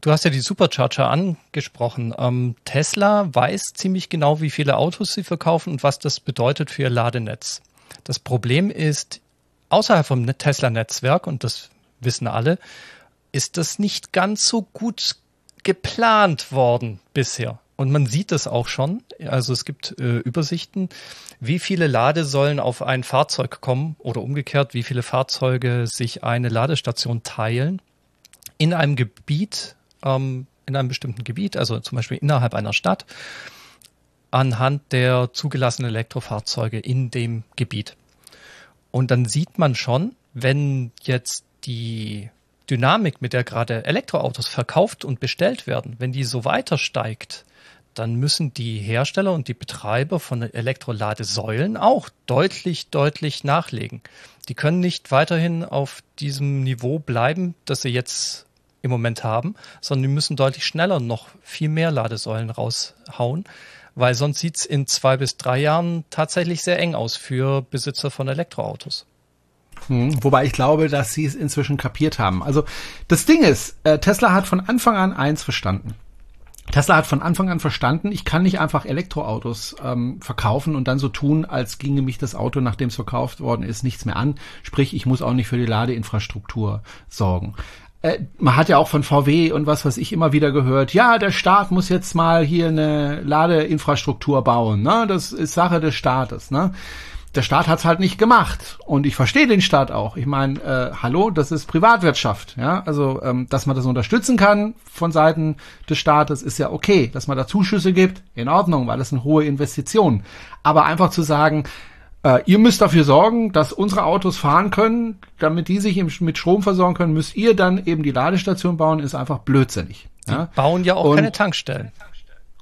Du hast ja die Supercharger angesprochen. Ähm, Tesla weiß ziemlich genau, wie viele Autos sie verkaufen und was das bedeutet für ihr Ladenetz. Das Problem ist, außerhalb vom Tesla-Netzwerk, und das wissen alle, ist das nicht ganz so gut geplant worden bisher. Und man sieht das auch schon. Also es gibt äh, Übersichten, wie viele Ladesäulen auf ein Fahrzeug kommen oder umgekehrt, wie viele Fahrzeuge sich eine Ladestation teilen in einem Gebiet, ähm, in einem bestimmten Gebiet, also zum Beispiel innerhalb einer Stadt, anhand der zugelassenen Elektrofahrzeuge in dem Gebiet. Und dann sieht man schon, wenn jetzt die Dynamik, mit der gerade Elektroautos verkauft und bestellt werden, wenn die so weiter steigt, dann müssen die Hersteller und die Betreiber von Elektroladesäulen auch deutlich, deutlich nachlegen. Die können nicht weiterhin auf diesem Niveau bleiben, das sie jetzt im Moment haben, sondern die müssen deutlich schneller noch viel mehr Ladesäulen raushauen, weil sonst sieht es in zwei bis drei Jahren tatsächlich sehr eng aus für Besitzer von Elektroautos. Hm, wobei ich glaube, dass sie es inzwischen kapiert haben. Also das Ding ist, äh, Tesla hat von Anfang an eins verstanden. Tesla hat von Anfang an verstanden, ich kann nicht einfach Elektroautos ähm, verkaufen und dann so tun, als ginge mich das Auto, nachdem es verkauft worden ist, nichts mehr an. Sprich, ich muss auch nicht für die Ladeinfrastruktur sorgen äh, man hat ja auch von VW und was weiß ich immer wieder gehört, ja, der Staat muss jetzt mal hier eine Ladeinfrastruktur bauen, ne? Das ist Sache des Staates, ne? Der Staat hat's halt nicht gemacht und ich verstehe den Staat auch. Ich meine, äh, hallo, das ist Privatwirtschaft, ja. Also, ähm, dass man das unterstützen kann von Seiten des Staates ist ja okay. Dass man da Zuschüsse gibt, in Ordnung, weil das sind hohe Investitionen. Aber einfach zu sagen, äh, ihr müsst dafür sorgen, dass unsere Autos fahren können, damit die sich mit Strom versorgen können, müsst ihr dann eben die Ladestation bauen, ist einfach blödsinnig. Ja? Die bauen ja auch Und keine Tankstellen.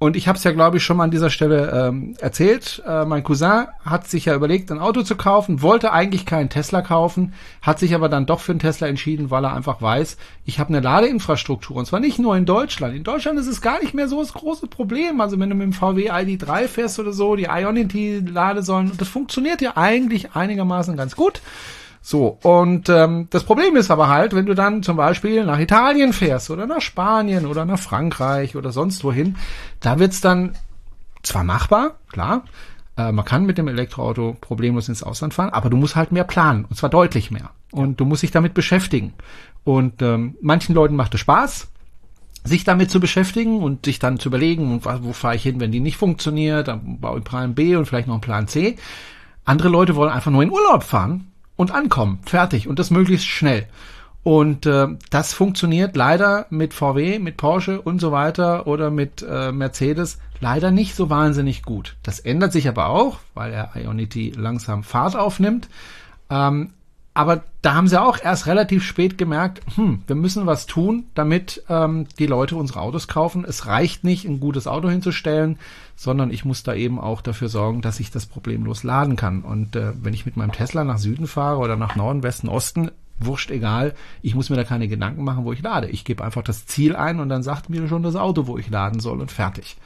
Und ich habe es ja, glaube ich, schon mal an dieser Stelle ähm, erzählt. Äh, mein Cousin hat sich ja überlegt, ein Auto zu kaufen, wollte eigentlich keinen Tesla kaufen, hat sich aber dann doch für einen Tesla entschieden, weil er einfach weiß, ich habe eine Ladeinfrastruktur. Und zwar nicht nur in Deutschland. In Deutschland ist es gar nicht mehr so das große Problem. Also wenn du mit dem VW ID3 fährst oder so, die Ionity-Ladesäulen, das funktioniert ja eigentlich einigermaßen ganz gut. So, und ähm, das Problem ist aber halt, wenn du dann zum Beispiel nach Italien fährst oder nach Spanien oder nach Frankreich oder sonst wohin, da wird's dann zwar machbar, klar, äh, man kann mit dem Elektroauto problemlos ins Ausland fahren, aber du musst halt mehr planen, und zwar deutlich mehr. Und du musst dich damit beschäftigen. Und ähm, manchen Leuten macht es Spaß, sich damit zu beschäftigen und sich dann zu überlegen, wo fahre ich hin, wenn die nicht funktioniert, dann baue ich Plan B und vielleicht noch einen Plan C. Andere Leute wollen einfach nur in Urlaub fahren und ankommen. Fertig. Und das möglichst schnell. Und äh, das funktioniert leider mit VW, mit Porsche und so weiter oder mit äh, Mercedes leider nicht so wahnsinnig gut. Das ändert sich aber auch, weil der Ionity langsam Fahrt aufnimmt. Ähm, aber da haben sie auch erst relativ spät gemerkt, hm, wir müssen was tun, damit ähm, die Leute unsere Autos kaufen. Es reicht nicht, ein gutes Auto hinzustellen, sondern ich muss da eben auch dafür sorgen, dass ich das problemlos laden kann. Und äh, wenn ich mit meinem Tesla nach Süden fahre oder nach Norden, Westen, Osten, wurscht egal, ich muss mir da keine Gedanken machen, wo ich lade. Ich gebe einfach das Ziel ein und dann sagt mir schon das Auto, wo ich laden soll und fertig.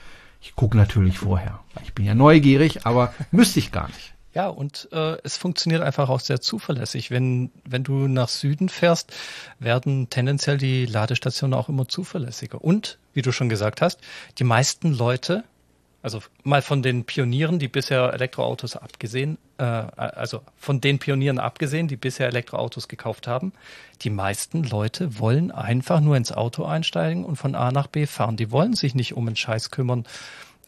Ich gucke natürlich vorher. Ich bin ja neugierig, aber *laughs* müsste ich gar nicht. Ja, und äh, es funktioniert einfach auch sehr zuverlässig. Wenn, wenn du nach Süden fährst, werden tendenziell die Ladestationen auch immer zuverlässiger. Und, wie du schon gesagt hast, die meisten Leute, also mal von den Pionieren, die bisher Elektroautos abgesehen, äh, also von den Pionieren abgesehen, die bisher Elektroautos gekauft haben, die meisten Leute wollen einfach nur ins Auto einsteigen und von A nach B fahren. Die wollen sich nicht um einen Scheiß kümmern,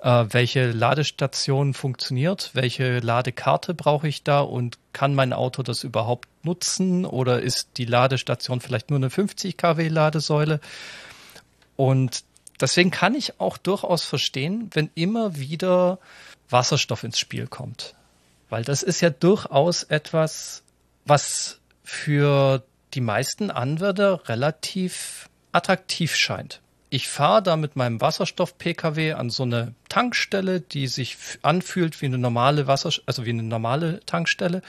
äh, welche Ladestation funktioniert, welche Ladekarte brauche ich da und kann mein Auto das überhaupt nutzen oder ist die Ladestation vielleicht nur eine 50 kW Ladesäule? Und deswegen kann ich auch durchaus verstehen, wenn immer wieder Wasserstoff ins Spiel kommt. Weil das ist ja durchaus etwas, was für die meisten Anwender relativ attraktiv scheint. ich fahre da mit meinem Wasserstoff-Pkw an so eine Tankstelle, die sich anfühlt wie eine normale Wasser, also wie eine normale Tankstelle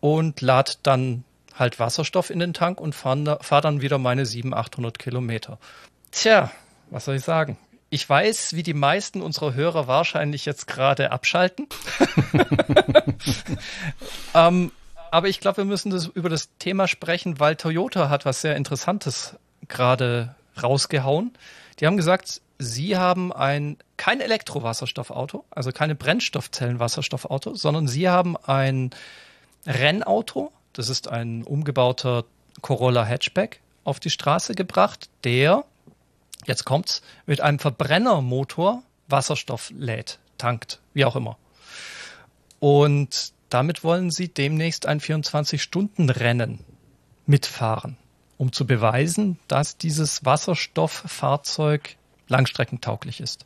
und lade dann halt Wasserstoff in den Tank und fahre fahr dann wieder meine 700, 800 Kilometer. Tja, was soll ich sagen? Ich weiß, wie die meisten unserer Hörer wahrscheinlich jetzt gerade abschalten. *laughs* ähm, aber ich glaube, wir müssen das über das Thema sprechen, weil Toyota hat was sehr Interessantes gerade rausgehauen. Die haben gesagt, sie haben ein kein Elektrowasserstoffauto, also keine Brennstoffzellenwasserstoffauto, sondern sie haben ein Rennauto. Das ist ein umgebauter Corolla Hatchback auf die Straße gebracht, der, jetzt kommt's, mit einem Verbrennermotor Wasserstoff lädt, tankt, wie auch immer. Und damit wollen sie demnächst ein 24-Stunden-Rennen mitfahren um zu beweisen, dass dieses Wasserstofffahrzeug langstreckentauglich ist.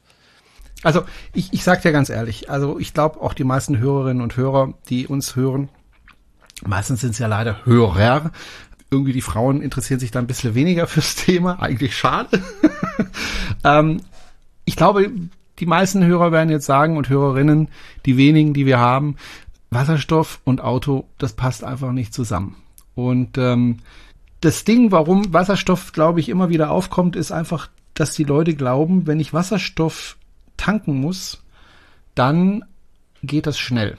Also ich, ich sage dir ganz ehrlich, also ich glaube auch die meisten Hörerinnen und Hörer, die uns hören, meistens sind es ja leider Hörer, irgendwie die Frauen interessieren sich da ein bisschen weniger *laughs* fürs Thema, eigentlich schade. *laughs* ähm, ich glaube, die meisten Hörer werden jetzt sagen und Hörerinnen, die wenigen, die wir haben, Wasserstoff und Auto, das passt einfach nicht zusammen. Und ähm, das Ding, warum Wasserstoff, glaube ich, immer wieder aufkommt, ist einfach, dass die Leute glauben, wenn ich Wasserstoff tanken muss, dann geht das schnell.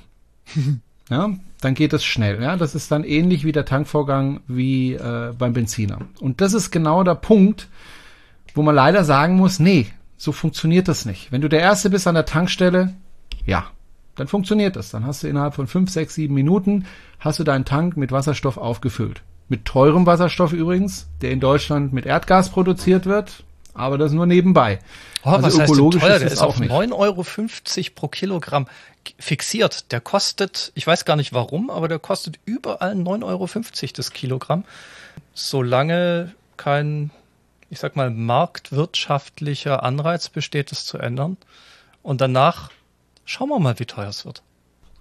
*laughs* ja, dann geht das schnell. Ja, das ist dann ähnlich wie der Tankvorgang wie äh, beim Benziner. Und das ist genau der Punkt, wo man leider sagen muss, nee, so funktioniert das nicht. Wenn du der Erste bist an der Tankstelle, ja, dann funktioniert das. Dann hast du innerhalb von fünf, sechs, sieben Minuten hast du deinen Tank mit Wasserstoff aufgefüllt. Mit teurem Wasserstoff übrigens, der in Deutschland mit Erdgas produziert wird, aber das nur nebenbei. Oh, also was ökologisch heißt teuer? Der ist, ist auf 9,50 Euro pro Kilogramm fixiert. Der kostet, ich weiß gar nicht warum, aber der kostet überall 9,50 Euro das Kilogramm. Solange kein, ich sag mal, marktwirtschaftlicher Anreiz besteht, es zu ändern. Und danach schauen wir mal, wie teuer es wird.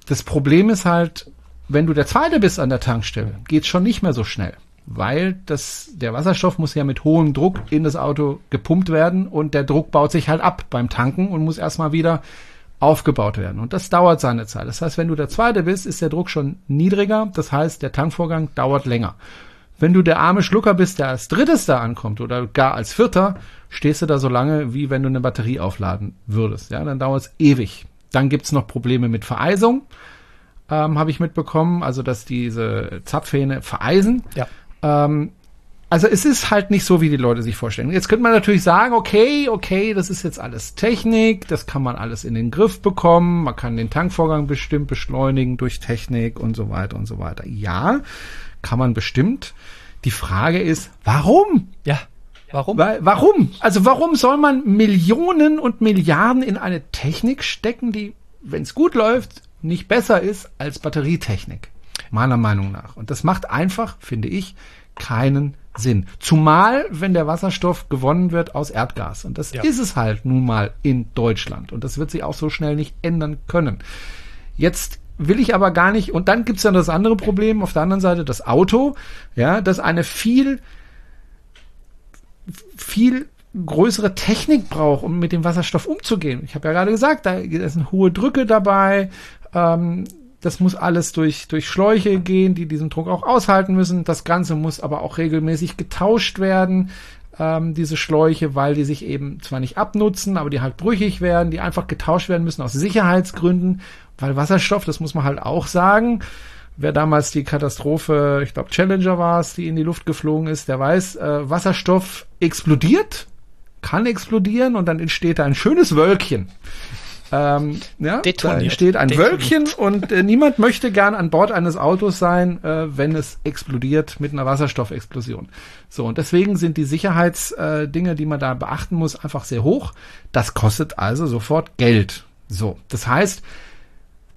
Das Problem ist halt, wenn du der Zweite bist an der Tankstelle, geht's schon nicht mehr so schnell, weil das, der Wasserstoff muss ja mit hohem Druck in das Auto gepumpt werden und der Druck baut sich halt ab beim Tanken und muss erstmal wieder aufgebaut werden. Und das dauert seine Zeit. Das heißt, wenn du der Zweite bist, ist der Druck schon niedriger. Das heißt, der Tankvorgang dauert länger. Wenn du der arme Schlucker bist, der als Drittes da ankommt oder gar als Vierter, stehst du da so lange, wie wenn du eine Batterie aufladen würdest. Ja, dann dauert es ewig. Dann gibt's noch Probleme mit Vereisung ähm, habe ich mitbekommen, also dass diese Zapfhähne vereisen. Ja. Ähm, also es ist halt nicht so, wie die Leute sich vorstellen. Jetzt könnte man natürlich sagen, okay, okay, das ist jetzt alles Technik, das kann man alles in den Griff bekommen, man kann den Tankvorgang bestimmt beschleunigen durch Technik und so weiter und so weiter. Ja, kann man bestimmt. Die Frage ist, warum? Ja. Warum? Weil, warum? Also warum soll man Millionen und Milliarden in eine Technik stecken, die, wenn es gut läuft, nicht besser ist als Batterietechnik. Meiner Meinung nach. Und das macht einfach, finde ich, keinen Sinn. Zumal, wenn der Wasserstoff gewonnen wird aus Erdgas. Und das ja. ist es halt nun mal in Deutschland. Und das wird sich auch so schnell nicht ändern können. Jetzt will ich aber gar nicht, und dann gibt's dann das andere Problem, auf der anderen Seite das Auto, ja, das eine viel, viel größere Technik braucht, um mit dem Wasserstoff umzugehen. Ich habe ja gerade gesagt, da sind hohe Drücke dabei, ähm, das muss alles durch, durch Schläuche gehen, die diesen Druck auch aushalten müssen. Das Ganze muss aber auch regelmäßig getauscht werden, ähm, diese Schläuche, weil die sich eben zwar nicht abnutzen, aber die halt brüchig werden, die einfach getauscht werden müssen aus Sicherheitsgründen, weil Wasserstoff, das muss man halt auch sagen, wer damals die Katastrophe, ich glaube Challenger war es, die in die Luft geflogen ist, der weiß, äh, Wasserstoff explodiert, kann explodieren und dann entsteht da ein schönes Wölkchen. Ähm, ja, Detoniert. da steht ein Detoniert. Wölkchen und äh, niemand möchte gern an Bord eines Autos sein, äh, wenn es explodiert mit einer Wasserstoffexplosion. So, und deswegen sind die Sicherheitsdinge, äh, die man da beachten muss, einfach sehr hoch. Das kostet also sofort Geld. So, das heißt,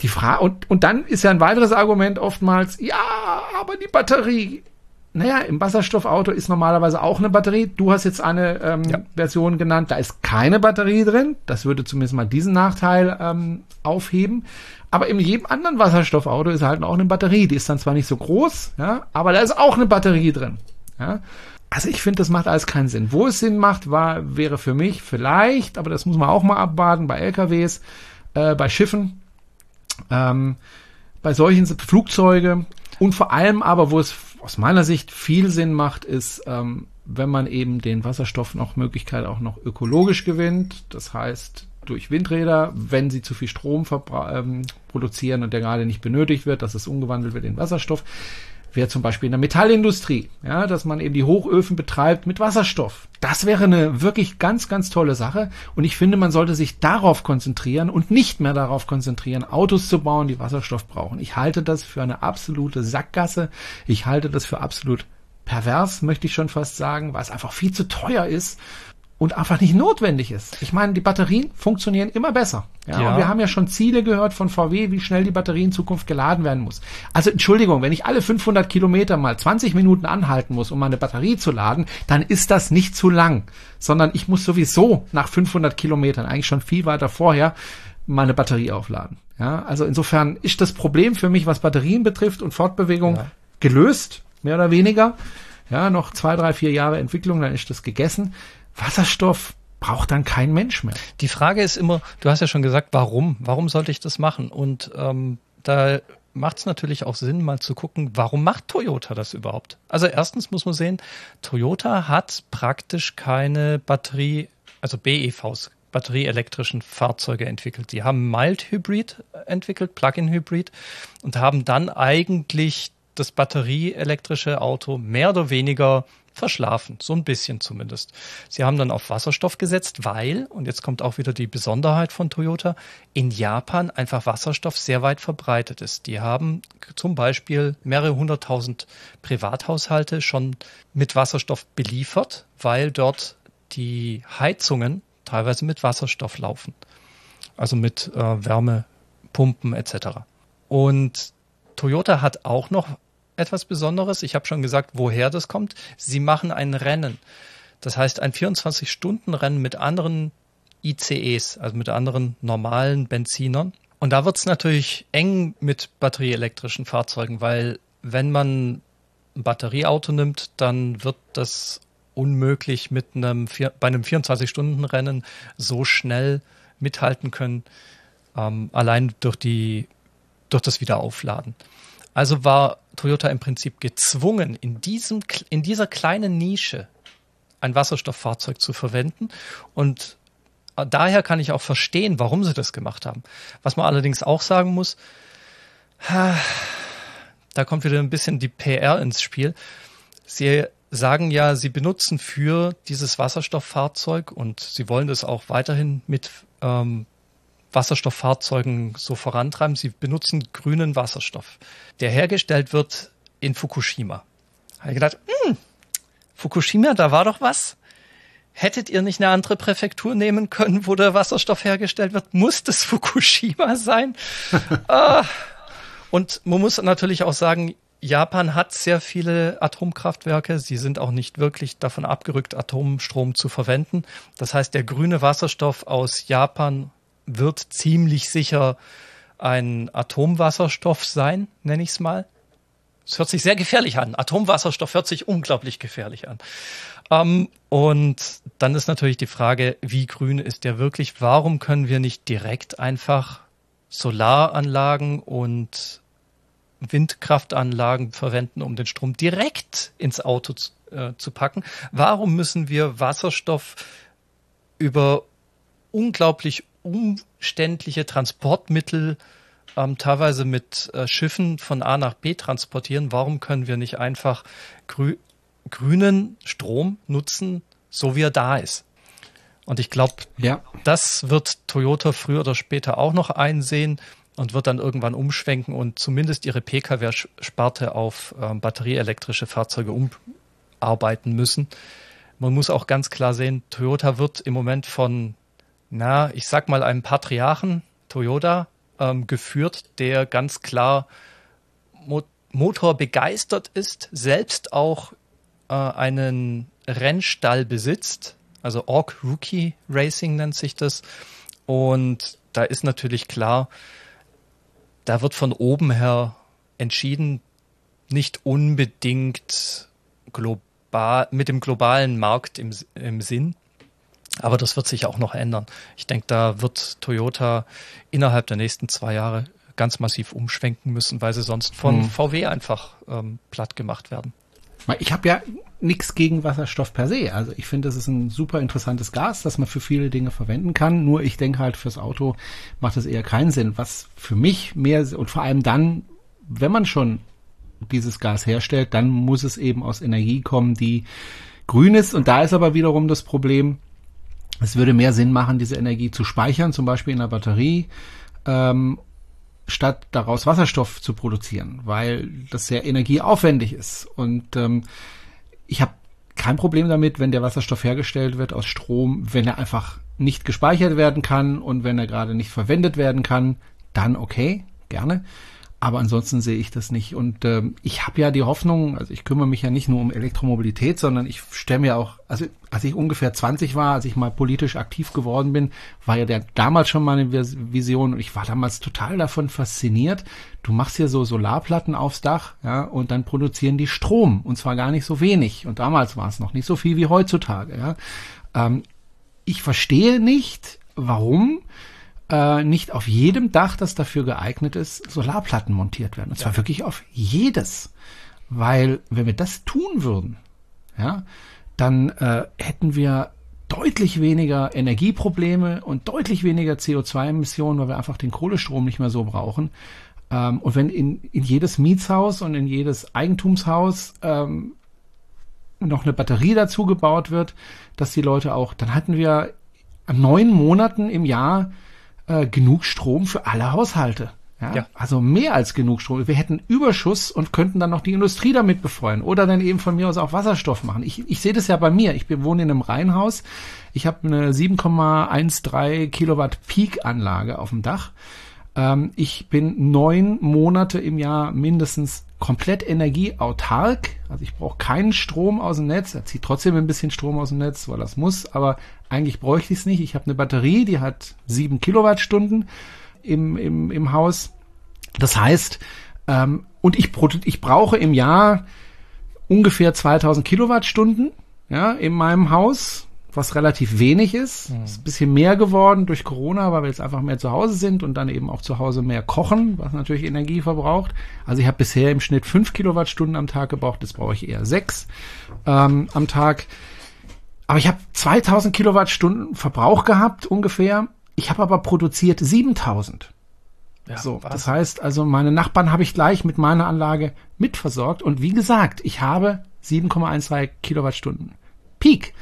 die Frage, und, und dann ist ja ein weiteres Argument oftmals, ja, aber die Batterie, naja, im Wasserstoffauto ist normalerweise auch eine Batterie. Du hast jetzt eine ähm, ja. Version genannt, da ist keine Batterie drin. Das würde zumindest mal diesen Nachteil ähm, aufheben. Aber in jedem anderen Wasserstoffauto ist halt auch eine Batterie. Die ist dann zwar nicht so groß, ja, aber da ist auch eine Batterie drin. Ja. Also ich finde, das macht alles keinen Sinn. Wo es Sinn macht, war, wäre für mich vielleicht, aber das muss man auch mal abwarten, bei LKWs, äh, bei Schiffen, ähm, bei solchen Flugzeuge und vor allem aber, wo es aus meiner Sicht viel Sinn macht, ist, ähm, wenn man eben den Wasserstoff noch Möglichkeit auch noch ökologisch gewinnt. Das heißt, durch Windräder, wenn sie zu viel Strom ähm, produzieren und der gerade nicht benötigt wird, dass es umgewandelt wird in Wasserstoff wäre zum Beispiel in der Metallindustrie, ja, dass man eben die Hochöfen betreibt mit Wasserstoff. Das wäre eine wirklich ganz, ganz tolle Sache. Und ich finde, man sollte sich darauf konzentrieren und nicht mehr darauf konzentrieren, Autos zu bauen, die Wasserstoff brauchen. Ich halte das für eine absolute Sackgasse. Ich halte das für absolut pervers, möchte ich schon fast sagen, weil es einfach viel zu teuer ist und einfach nicht notwendig ist. Ich meine, die Batterien funktionieren immer besser. Ja, ja. Und wir haben ja schon Ziele gehört von VW, wie schnell die Batterie in Zukunft geladen werden muss. Also Entschuldigung, wenn ich alle 500 Kilometer mal 20 Minuten anhalten muss, um meine Batterie zu laden, dann ist das nicht zu lang, sondern ich muss sowieso nach 500 Kilometern, eigentlich schon viel weiter vorher, meine Batterie aufladen. Ja, also insofern ist das Problem für mich, was Batterien betrifft und Fortbewegung, ja. gelöst, mehr oder weniger. Ja, noch zwei, drei, vier Jahre Entwicklung, dann ist das gegessen. Wasserstoff braucht dann kein Mensch mehr. Die Frage ist immer, du hast ja schon gesagt, warum? Warum sollte ich das machen? Und ähm, da macht es natürlich auch Sinn, mal zu gucken, warum macht Toyota das überhaupt? Also erstens muss man sehen, Toyota hat praktisch keine Batterie, also BEVs, batterieelektrischen Fahrzeuge entwickelt. Die haben Mild Hybrid entwickelt, Plug-in Hybrid und haben dann eigentlich das batterieelektrische Auto mehr oder weniger verschlafen, so ein bisschen zumindest. Sie haben dann auf Wasserstoff gesetzt, weil, und jetzt kommt auch wieder die Besonderheit von Toyota, in Japan einfach Wasserstoff sehr weit verbreitet ist. Die haben zum Beispiel mehrere hunderttausend Privathaushalte schon mit Wasserstoff beliefert, weil dort die Heizungen teilweise mit Wasserstoff laufen. Also mit äh, Wärmepumpen etc. Und Toyota hat auch noch etwas Besonderes. Ich habe schon gesagt, woher das kommt. Sie machen ein Rennen. Das heißt, ein 24-Stunden-Rennen mit anderen ICEs, also mit anderen normalen Benzinern. Und da wird es natürlich eng mit batterieelektrischen Fahrzeugen, weil wenn man ein Batterieauto nimmt, dann wird das unmöglich mit einem bei einem 24-Stunden-Rennen so schnell mithalten können, ähm, allein durch die durch das Wiederaufladen. Also war Toyota im Prinzip gezwungen, in, diesem, in dieser kleinen Nische ein Wasserstofffahrzeug zu verwenden. Und daher kann ich auch verstehen, warum sie das gemacht haben. Was man allerdings auch sagen muss, da kommt wieder ein bisschen die PR ins Spiel. Sie sagen ja, sie benutzen für dieses Wasserstofffahrzeug und sie wollen das auch weiterhin mit ähm, Wasserstofffahrzeugen so vorantreiben. Sie benutzen grünen Wasserstoff, der hergestellt wird in Fukushima. Habe ich gedacht, hm, Fukushima, da war doch was. Hättet ihr nicht eine andere Präfektur nehmen können, wo der Wasserstoff hergestellt wird? Muss das Fukushima sein? *laughs* ah. Und man muss natürlich auch sagen, Japan hat sehr viele Atomkraftwerke. Sie sind auch nicht wirklich davon abgerückt, Atomstrom zu verwenden. Das heißt, der grüne Wasserstoff aus Japan wird ziemlich sicher ein Atomwasserstoff sein, nenne ich es mal. Es hört sich sehr gefährlich an. Atomwasserstoff hört sich unglaublich gefährlich an. Ähm, und dann ist natürlich die Frage, wie grün ist der wirklich? Warum können wir nicht direkt einfach Solaranlagen und Windkraftanlagen verwenden, um den Strom direkt ins Auto zu, äh, zu packen? Warum müssen wir Wasserstoff über unglaublich umständliche Transportmittel ähm, teilweise mit äh, Schiffen von A nach B transportieren. Warum können wir nicht einfach grü grünen Strom nutzen, so wie er da ist? Und ich glaube, ja. das wird Toyota früher oder später auch noch einsehen und wird dann irgendwann umschwenken und zumindest ihre Pkw-Sparte auf äh, batterieelektrische Fahrzeuge umarbeiten müssen. Man muss auch ganz klar sehen, Toyota wird im Moment von na, ich sag mal, einem Patriarchen, Toyota, ähm, geführt, der ganz klar Mo Motor begeistert ist, selbst auch äh, einen Rennstall besitzt, also Orc Rookie Racing nennt sich das. Und da ist natürlich klar, da wird von oben her entschieden, nicht unbedingt global mit dem globalen Markt im, im Sinn. Aber das wird sich auch noch ändern. Ich denke, da wird Toyota innerhalb der nächsten zwei Jahre ganz massiv umschwenken müssen, weil sie sonst von hm. VW einfach ähm, platt gemacht werden. Ich habe ja nichts gegen Wasserstoff per se. Also ich finde, das ist ein super interessantes Gas, das man für viele Dinge verwenden kann. Nur ich denke halt, fürs Auto macht es eher keinen Sinn. Was für mich mehr und vor allem dann, wenn man schon dieses Gas herstellt, dann muss es eben aus Energie kommen, die grün ist. Und da ist aber wiederum das Problem, es würde mehr Sinn machen, diese Energie zu speichern, zum Beispiel in der Batterie, ähm, statt daraus Wasserstoff zu produzieren, weil das sehr energieaufwendig ist. Und ähm, ich habe kein Problem damit, wenn der Wasserstoff hergestellt wird aus Strom, wenn er einfach nicht gespeichert werden kann und wenn er gerade nicht verwendet werden kann, dann okay, gerne. Aber ansonsten sehe ich das nicht. Und ähm, ich habe ja die Hoffnung, also ich kümmere mich ja nicht nur um Elektromobilität, sondern ich stelle mir auch, also als ich ungefähr 20 war, als ich mal politisch aktiv geworden bin, war ja der damals schon mal eine Vision und ich war damals total davon fasziniert. Du machst hier so Solarplatten aufs Dach, ja, und dann produzieren die Strom und zwar gar nicht so wenig. Und damals war es noch nicht so viel wie heutzutage. Ja. Ähm, ich verstehe nicht, warum äh, nicht auf jedem Dach, das dafür geeignet ist, Solarplatten montiert werden. Und zwar ja. wirklich auf jedes. Weil wenn wir das tun würden, ja, dann äh, hätten wir deutlich weniger Energieprobleme und deutlich weniger CO2-Emissionen, weil wir einfach den Kohlestrom nicht mehr so brauchen. Ähm, und wenn in, in jedes Mietshaus und in jedes Eigentumshaus ähm, noch eine Batterie dazu gebaut wird, dass die Leute auch, dann hatten wir neun Monaten im Jahr äh, genug Strom für alle Haushalte. Ja, ja, Also mehr als genug Strom. Wir hätten Überschuss und könnten dann noch die Industrie damit befreuen oder dann eben von mir aus auch Wasserstoff machen. Ich, ich sehe das ja bei mir. Ich wohne in einem Reihenhaus. Ich habe eine 7,13 Kilowatt Peak-Anlage auf dem Dach. Ähm, ich bin neun Monate im Jahr mindestens komplett energieautark. Also ich brauche keinen Strom aus dem Netz. Er zieht trotzdem ein bisschen Strom aus dem Netz, weil das muss. Aber eigentlich bräuchte ich es nicht. Ich habe eine Batterie, die hat sieben Kilowattstunden im, im, im Haus. Das heißt, ähm, und ich, ich brauche im Jahr ungefähr 2000 Kilowattstunden ja, in meinem Haus was relativ wenig ist. Mhm. Ist ein bisschen mehr geworden durch Corona, weil wir jetzt einfach mehr zu Hause sind und dann eben auch zu Hause mehr kochen, was natürlich Energie verbraucht. Also ich habe bisher im Schnitt fünf Kilowattstunden am Tag gebraucht, jetzt brauche ich eher sechs ähm, am Tag. Aber ich habe 2000 Kilowattstunden Verbrauch gehabt ungefähr. Ich habe aber produziert 7000. Ja, so, was? das heißt also, meine Nachbarn habe ich gleich mit meiner Anlage mitversorgt. Und wie gesagt, ich habe 7,12 Kilowattstunden Peak.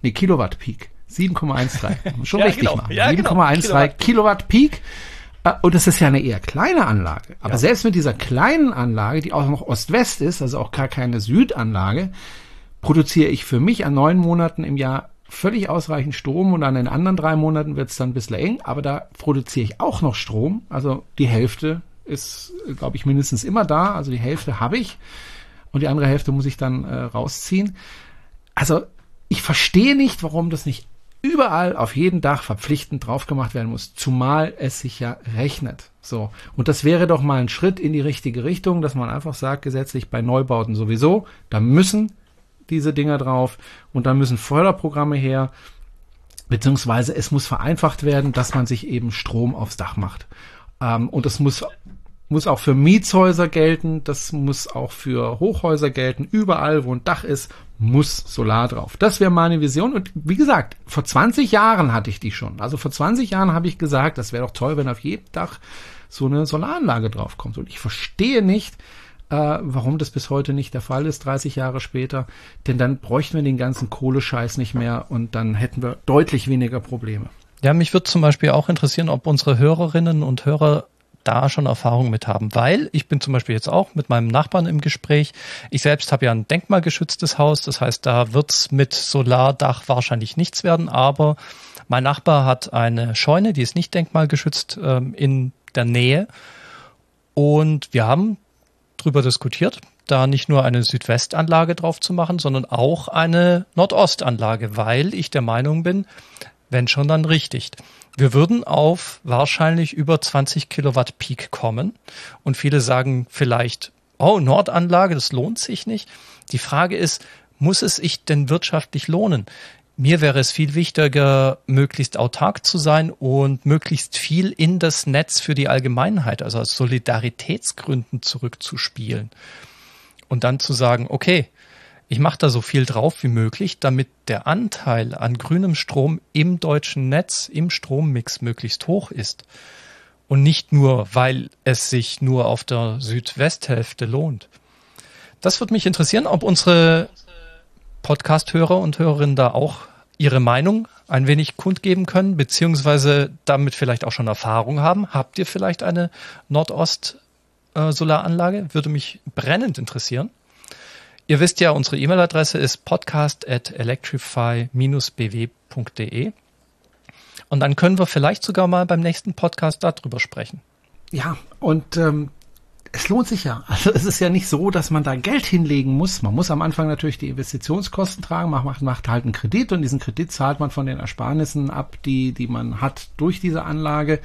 Nee, Kilowatt Peak. 7,13. *laughs* Schon ja, richtig genau. machen. Ja, 7,13 genau. Kilowatt, Kilowatt Peak. Äh, und das ist ja eine eher kleine Anlage. Aber ja. selbst mit dieser kleinen Anlage, die auch noch Ost-West ist, also auch gar keine Südanlage, produziere ich für mich an neun Monaten im Jahr völlig ausreichend Strom und an den anderen drei Monaten wird es dann ein bisschen eng, aber da produziere ich auch noch Strom. Also die Hälfte ist, glaube ich, mindestens immer da. Also die Hälfte habe ich und die andere Hälfte muss ich dann äh, rausziehen. Also ich verstehe nicht, warum das nicht überall auf jedem Dach verpflichtend drauf gemacht werden muss, zumal es sich ja rechnet. So. Und das wäre doch mal ein Schritt in die richtige Richtung, dass man einfach sagt, gesetzlich bei Neubauten sowieso, da müssen diese Dinger drauf und da müssen Förderprogramme her, beziehungsweise es muss vereinfacht werden, dass man sich eben Strom aufs Dach macht. Ähm, und es muss muss auch für Mietshäuser gelten, das muss auch für Hochhäuser gelten. Überall, wo ein Dach ist, muss Solar drauf. Das wäre meine Vision. Und wie gesagt, vor 20 Jahren hatte ich die schon. Also vor 20 Jahren habe ich gesagt, das wäre doch toll, wenn auf jedem Dach so eine Solaranlage draufkommt. Und ich verstehe nicht, äh, warum das bis heute nicht der Fall ist, 30 Jahre später. Denn dann bräuchten wir den ganzen Kohlescheiß nicht mehr und dann hätten wir deutlich weniger Probleme. Ja, mich würde zum Beispiel auch interessieren, ob unsere Hörerinnen und Hörer da schon Erfahrung mit haben, weil ich bin zum Beispiel jetzt auch mit meinem Nachbarn im Gespräch. Ich selbst habe ja ein denkmalgeschütztes Haus, das heißt, da wird's mit Solardach wahrscheinlich nichts werden, aber mein Nachbar hat eine Scheune, die ist nicht denkmalgeschützt ähm, in der Nähe und wir haben drüber diskutiert, da nicht nur eine Südwestanlage drauf zu machen, sondern auch eine Nordostanlage, weil ich der Meinung bin, wenn schon dann richtig. Wir würden auf wahrscheinlich über 20 Kilowatt Peak kommen. Und viele sagen vielleicht, oh, Nordanlage, das lohnt sich nicht. Die Frage ist, muss es sich denn wirtschaftlich lohnen? Mir wäre es viel wichtiger, möglichst autark zu sein und möglichst viel in das Netz für die Allgemeinheit, also aus Solidaritätsgründen zurückzuspielen. Und dann zu sagen, okay, ich mache da so viel drauf wie möglich, damit der Anteil an grünem Strom im deutschen Netz, im Strommix möglichst hoch ist. Und nicht nur, weil es sich nur auf der Südwesthälfte lohnt. Das würde mich interessieren, ob unsere Podcast-Hörer und Hörerinnen da auch ihre Meinung ein wenig kundgeben können, beziehungsweise damit vielleicht auch schon Erfahrung haben. Habt ihr vielleicht eine Nordost-Solaranlage? Würde mich brennend interessieren. Ihr wisst ja, unsere E-Mail-Adresse ist podcast at electrify-bw.de. Und dann können wir vielleicht sogar mal beim nächsten Podcast darüber sprechen. Ja, und ähm, es lohnt sich ja. Also es ist ja nicht so, dass man da Geld hinlegen muss. Man muss am Anfang natürlich die Investitionskosten tragen, man macht, macht halt einen Kredit und diesen Kredit zahlt man von den Ersparnissen ab, die, die man hat durch diese Anlage.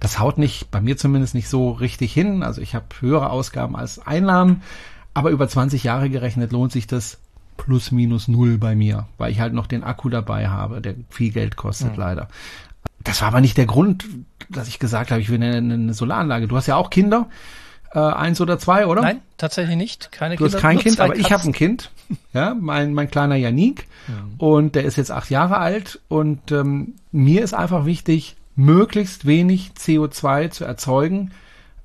Das haut nicht, bei mir zumindest nicht so richtig hin. Also ich habe höhere Ausgaben als Einnahmen, aber über 20 Jahre gerechnet lohnt sich das plus minus null bei mir, weil ich halt noch den Akku dabei habe, der viel Geld kostet mhm. leider. Das war aber nicht der Grund, dass ich gesagt habe, ich will eine, eine Solaranlage. Du hast ja auch Kinder äh, eins oder zwei, oder? Nein, tatsächlich nicht. Keine du Kinder. Du hast kein Kind, aber ich habe ein Kind. Ja, mein, mein kleiner Janik. Mhm. Und der ist jetzt acht Jahre alt. Und ähm, mir ist einfach wichtig, möglichst wenig CO2 zu erzeugen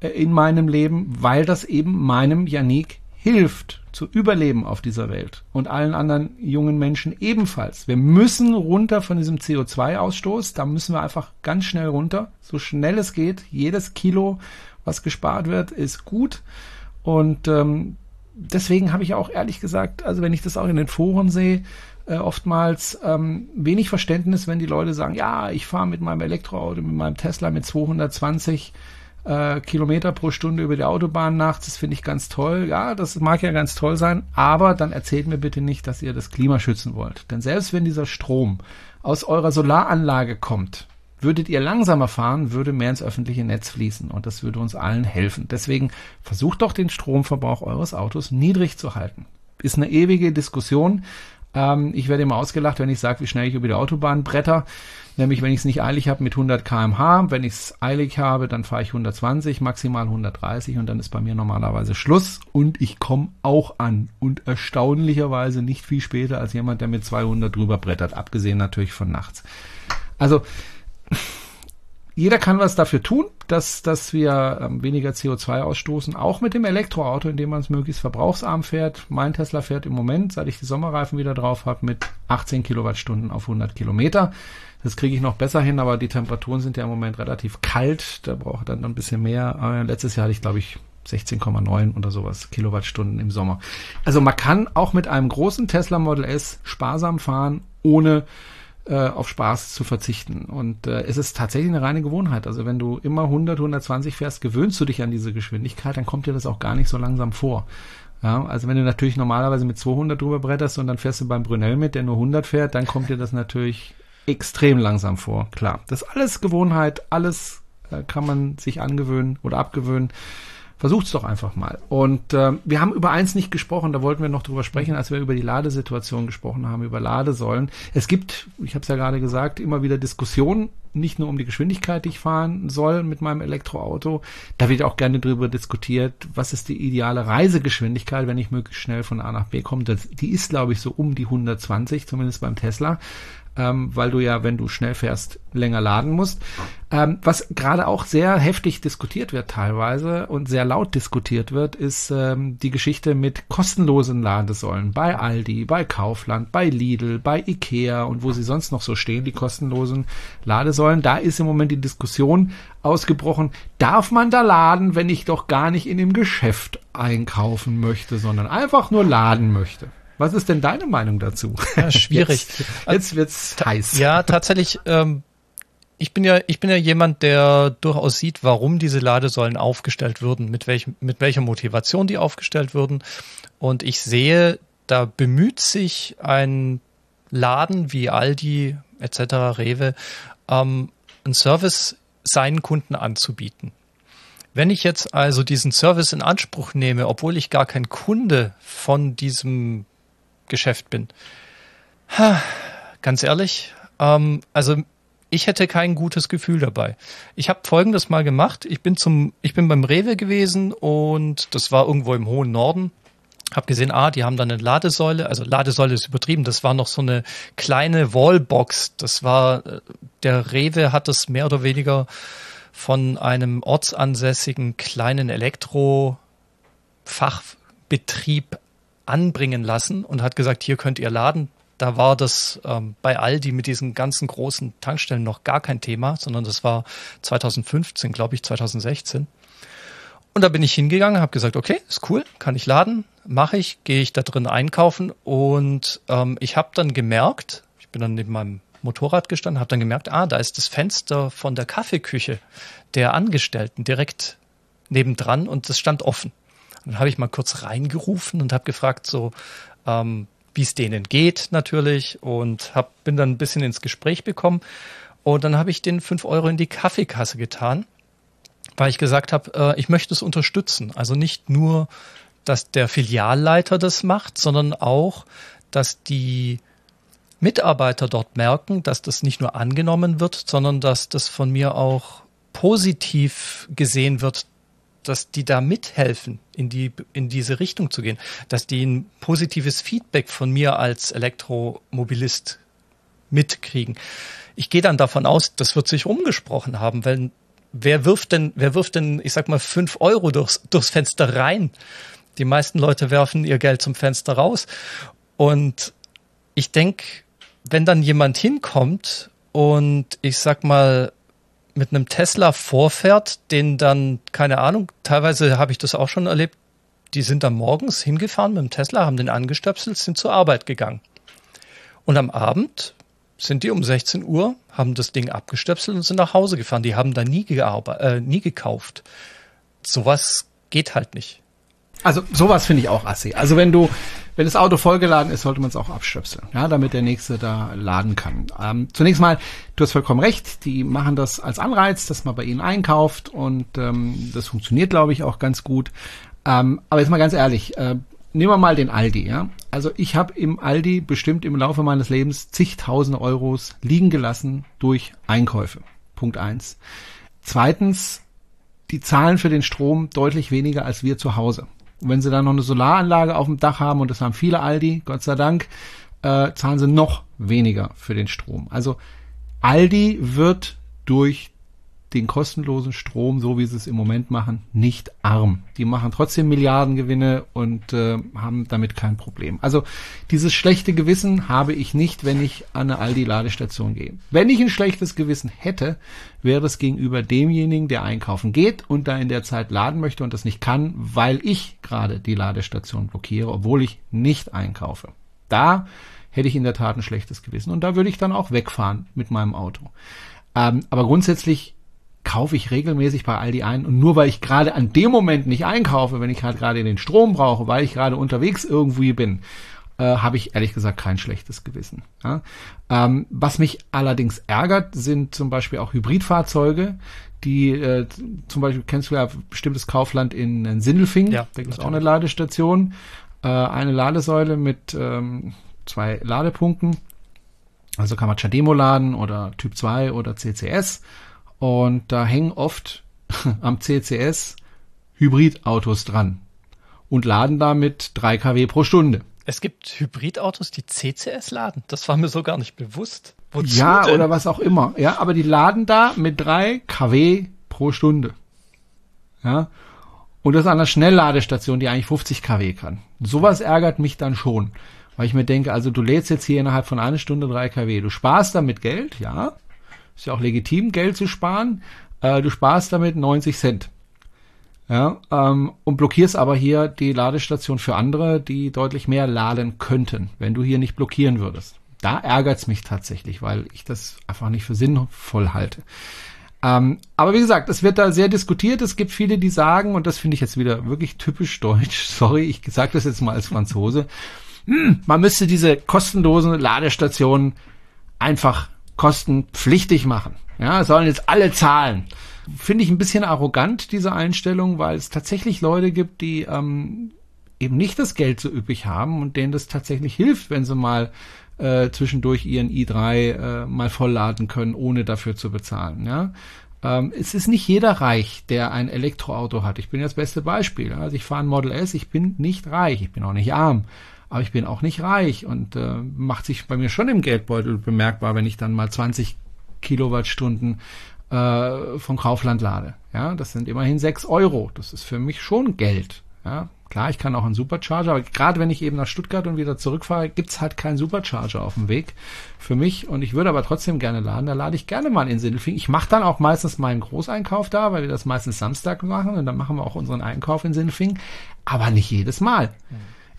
äh, in meinem Leben, weil das eben meinem Janik hilft zu überleben auf dieser Welt und allen anderen jungen Menschen ebenfalls. Wir müssen runter von diesem CO2-Ausstoß. Da müssen wir einfach ganz schnell runter, so schnell es geht. Jedes Kilo was gespart wird, ist gut. Und ähm, deswegen habe ich auch ehrlich gesagt, also wenn ich das auch in den Foren sehe, äh, oftmals ähm, wenig Verständnis, wenn die Leute sagen, ja, ich fahre mit meinem Elektroauto, mit meinem Tesla mit 220 äh, Kilometer pro Stunde über die Autobahn nachts. Das finde ich ganz toll. Ja, das mag ja ganz toll sein, aber dann erzählt mir bitte nicht, dass ihr das Klima schützen wollt. Denn selbst wenn dieser Strom aus eurer Solaranlage kommt, Würdet ihr langsamer fahren, würde mehr ins öffentliche Netz fließen und das würde uns allen helfen. Deswegen versucht doch den Stromverbrauch eures Autos niedrig zu halten. Ist eine ewige Diskussion. Ähm, ich werde immer ausgelacht, wenn ich sage, wie schnell ich über die Autobahn bretter. Nämlich, wenn ich es nicht eilig habe mit 100 kmh. Wenn ich es eilig habe, dann fahre ich 120, maximal 130 und dann ist bei mir normalerweise Schluss. Und ich komme auch an. Und erstaunlicherweise nicht viel später als jemand, der mit 200 drüber brettert. Abgesehen natürlich von nachts. Also, jeder kann was dafür tun, dass, dass wir ähm, weniger CO2 ausstoßen, auch mit dem Elektroauto, indem man es möglichst verbrauchsarm fährt. Mein Tesla fährt im Moment, seit ich die Sommerreifen wieder drauf habe, mit 18 Kilowattstunden auf 100 Kilometer. Das kriege ich noch besser hin, aber die Temperaturen sind ja im Moment relativ kalt. Da braucht dann ein bisschen mehr. Äh, letztes Jahr hatte ich, glaube ich, 16,9 oder sowas Kilowattstunden im Sommer. Also man kann auch mit einem großen Tesla Model S sparsam fahren, ohne äh, auf Spaß zu verzichten. Und äh, es ist tatsächlich eine reine Gewohnheit. Also wenn du immer 100, 120 fährst, gewöhnst du dich an diese Geschwindigkeit, dann kommt dir das auch gar nicht so langsam vor. Ja, also wenn du natürlich normalerweise mit 200 drüber bretterst und dann fährst du beim Brunel mit, der nur 100 fährt, dann kommt dir das natürlich extrem langsam vor. Klar, das ist alles Gewohnheit, alles äh, kann man sich angewöhnen oder abgewöhnen. Versucht's doch einfach mal. Und äh, wir haben über eins nicht gesprochen, da wollten wir noch drüber sprechen, als wir über die Ladesituation gesprochen haben, über Ladesäulen. Es gibt, ich habe es ja gerade gesagt, immer wieder Diskussionen, nicht nur um die Geschwindigkeit, die ich fahren soll mit meinem Elektroauto. Da wird auch gerne drüber diskutiert, was ist die ideale Reisegeschwindigkeit, wenn ich möglichst schnell von A nach B komme. Das, die ist, glaube ich, so um die 120, zumindest beim Tesla ähm, weil du ja, wenn du schnell fährst, länger laden musst. Ähm, was gerade auch sehr heftig diskutiert wird teilweise und sehr laut diskutiert wird, ist ähm, die Geschichte mit kostenlosen Ladesäulen bei Aldi, bei Kaufland, bei Lidl, bei Ikea und wo sie sonst noch so stehen, die kostenlosen Ladesäulen. Da ist im Moment die Diskussion ausgebrochen, darf man da laden, wenn ich doch gar nicht in dem Geschäft einkaufen möchte, sondern einfach nur laden möchte? Was ist denn deine Meinung dazu? Ja, schwierig. *laughs* Jetzt, jetzt wird's heiß. Ja, tatsächlich. Ähm, ich bin ja, ich bin ja jemand, der durchaus sieht, warum diese Ladesäulen aufgestellt würden, mit welchem, mit welcher Motivation die aufgestellt würden. Und ich sehe, da bemüht sich ein Laden wie Aldi etc., Rewe, ähm, einen Service seinen Kunden anzubieten. Wenn ich jetzt also diesen Service in Anspruch nehme, obwohl ich gar kein Kunde von diesem Geschäft bin. Ha, ganz ehrlich, ähm, also ich hätte kein gutes Gefühl dabei. Ich habe folgendes mal gemacht. Ich bin zum, ich bin beim Rewe gewesen und das war irgendwo im hohen Norden. Hab gesehen, ah, die haben da eine Ladesäule. Also Ladesäule ist übertrieben. Das war noch so eine kleine Wallbox. Das war, äh, der Rewe hat das mehr oder weniger von einem ortsansässigen kleinen Elektrofachbetrieb anbringen lassen und hat gesagt, hier könnt ihr laden. Da war das ähm, bei Aldi mit diesen ganzen großen Tankstellen noch gar kein Thema, sondern das war 2015, glaube ich, 2016. Und da bin ich hingegangen, habe gesagt, okay, ist cool, kann ich laden, mache ich, gehe ich da drin einkaufen und ähm, ich habe dann gemerkt, ich bin dann neben meinem Motorrad gestanden, habe dann gemerkt, ah, da ist das Fenster von der Kaffeeküche der Angestellten direkt nebendran und das stand offen. Und dann habe ich mal kurz reingerufen und habe gefragt, so, ähm, wie es denen geht natürlich und hab, bin dann ein bisschen ins Gespräch bekommen und dann habe ich den fünf Euro in die Kaffeekasse getan, weil ich gesagt habe, äh, ich möchte es unterstützen. Also nicht nur, dass der Filialleiter das macht, sondern auch, dass die Mitarbeiter dort merken, dass das nicht nur angenommen wird, sondern dass das von mir auch positiv gesehen wird, dass die da mithelfen, in die, in diese Richtung zu gehen, dass die ein positives Feedback von mir als Elektromobilist mitkriegen. Ich gehe dann davon aus, das wird sich umgesprochen haben, weil wer wirft denn, wer wirft denn, ich sag mal, fünf Euro durchs, durchs Fenster rein? Die meisten Leute werfen ihr Geld zum Fenster raus. Und ich denke, wenn dann jemand hinkommt und ich sag mal, mit einem Tesla vorfährt, den dann, keine Ahnung, teilweise habe ich das auch schon erlebt, die sind dann morgens hingefahren mit dem Tesla, haben den angestöpselt, sind zur Arbeit gegangen. Und am Abend sind die um 16 Uhr, haben das Ding abgestöpselt und sind nach Hause gefahren. Die haben da nie, äh, nie gekauft. Sowas geht halt nicht. Also sowas finde ich auch assi. Also wenn du, wenn das Auto vollgeladen ist, sollte man es auch abstöpseln, ja, damit der nächste da laden kann. Ähm, zunächst mal, du hast vollkommen recht, die machen das als Anreiz, dass man bei ihnen einkauft und ähm, das funktioniert, glaube ich, auch ganz gut. Ähm, aber jetzt mal ganz ehrlich, äh, nehmen wir mal den Aldi, ja. Also ich habe im Aldi bestimmt im Laufe meines Lebens zigtausende Euros liegen gelassen durch Einkäufe. Punkt eins. Zweitens, die zahlen für den Strom deutlich weniger als wir zu Hause. Und wenn sie dann noch eine Solaranlage auf dem Dach haben, und das haben viele Aldi, Gott sei Dank, äh, zahlen sie noch weniger für den Strom. Also Aldi wird durch den kostenlosen Strom, so wie sie es im Moment machen, nicht arm. Die machen trotzdem Milliardengewinne und äh, haben damit kein Problem. Also dieses schlechte Gewissen habe ich nicht, wenn ich an eine Aldi-Ladestation gehe. Wenn ich ein schlechtes Gewissen hätte, wäre es gegenüber demjenigen, der einkaufen geht und da in der Zeit laden möchte und das nicht kann, weil ich gerade die Ladestation blockiere, obwohl ich nicht einkaufe. Da hätte ich in der Tat ein schlechtes Gewissen und da würde ich dann auch wegfahren mit meinem Auto. Ähm, aber grundsätzlich kaufe ich regelmäßig bei Aldi ein und nur weil ich gerade an dem Moment nicht einkaufe, wenn ich halt gerade den Strom brauche, weil ich gerade unterwegs irgendwie bin, äh, habe ich ehrlich gesagt kein schlechtes Gewissen. Ja? Ähm, was mich allerdings ärgert, sind zum Beispiel auch Hybridfahrzeuge, die äh, zum Beispiel kennst du ja bestimmtes Kaufland in, in Sindelfing, ja, da gibt es auch eine Ladestation, äh, eine Ladesäule mit ähm, zwei Ladepunkten. Also kann man Chademo laden oder Typ 2 oder CCS und da hängen oft *laughs* am CCS Hybridautos dran und laden damit 3 kW pro Stunde. Es gibt Hybridautos, die CCS laden. Das war mir so gar nicht bewusst. Wozu ja, denn? oder was auch immer. Ja, aber die laden da mit 3 kW pro Stunde. Ja. Und das an einer Schnellladestation, die eigentlich 50 kW kann. Sowas ärgert mich dann schon. Weil ich mir denke, also du lädst jetzt hier innerhalb von einer Stunde 3 kW. Du sparst damit Geld, ja. Ist ja auch legitim, Geld zu sparen. Äh, du sparst damit 90 Cent. Ja, ähm, und blockierst aber hier die Ladestation für andere, die deutlich mehr laden könnten, wenn du hier nicht blockieren würdest. Da ärgert's mich tatsächlich, weil ich das einfach nicht für sinnvoll halte. Ähm, aber wie gesagt, es wird da sehr diskutiert. Es gibt viele, die sagen, und das finde ich jetzt wieder wirklich typisch deutsch, *laughs* sorry, ich sage das jetzt mal als Franzose, hm, man müsste diese kostenlosen Ladestationen einfach kostenpflichtig machen. Ja, sollen jetzt alle zahlen. Finde ich ein bisschen arrogant, diese Einstellung, weil es tatsächlich Leute gibt, die ähm, eben nicht das Geld so üppig haben und denen das tatsächlich hilft, wenn sie mal äh, zwischendurch ihren i3 äh, mal vollladen können, ohne dafür zu bezahlen. Ja? Ähm, es ist nicht jeder reich, der ein Elektroauto hat. Ich bin das beste Beispiel. Also ich fahre ein Model S, ich bin nicht reich, ich bin auch nicht arm, aber ich bin auch nicht reich und äh, macht sich bei mir schon im Geldbeutel bemerkbar, wenn ich dann mal 20 Kilowattstunden äh, von Kaufland lade. Ja, das sind immerhin sechs Euro. Das ist für mich schon Geld. Ja, klar, ich kann auch einen Supercharger, aber gerade wenn ich eben nach Stuttgart und wieder zurückfahre, gibt's halt keinen Supercharger auf dem Weg für mich. Und ich würde aber trotzdem gerne laden. Da lade ich gerne mal in Sindelfing. Ich mache dann auch meistens meinen Großeinkauf da, weil wir das meistens Samstag machen und dann machen wir auch unseren Einkauf in Sindelfing. Aber nicht jedes Mal.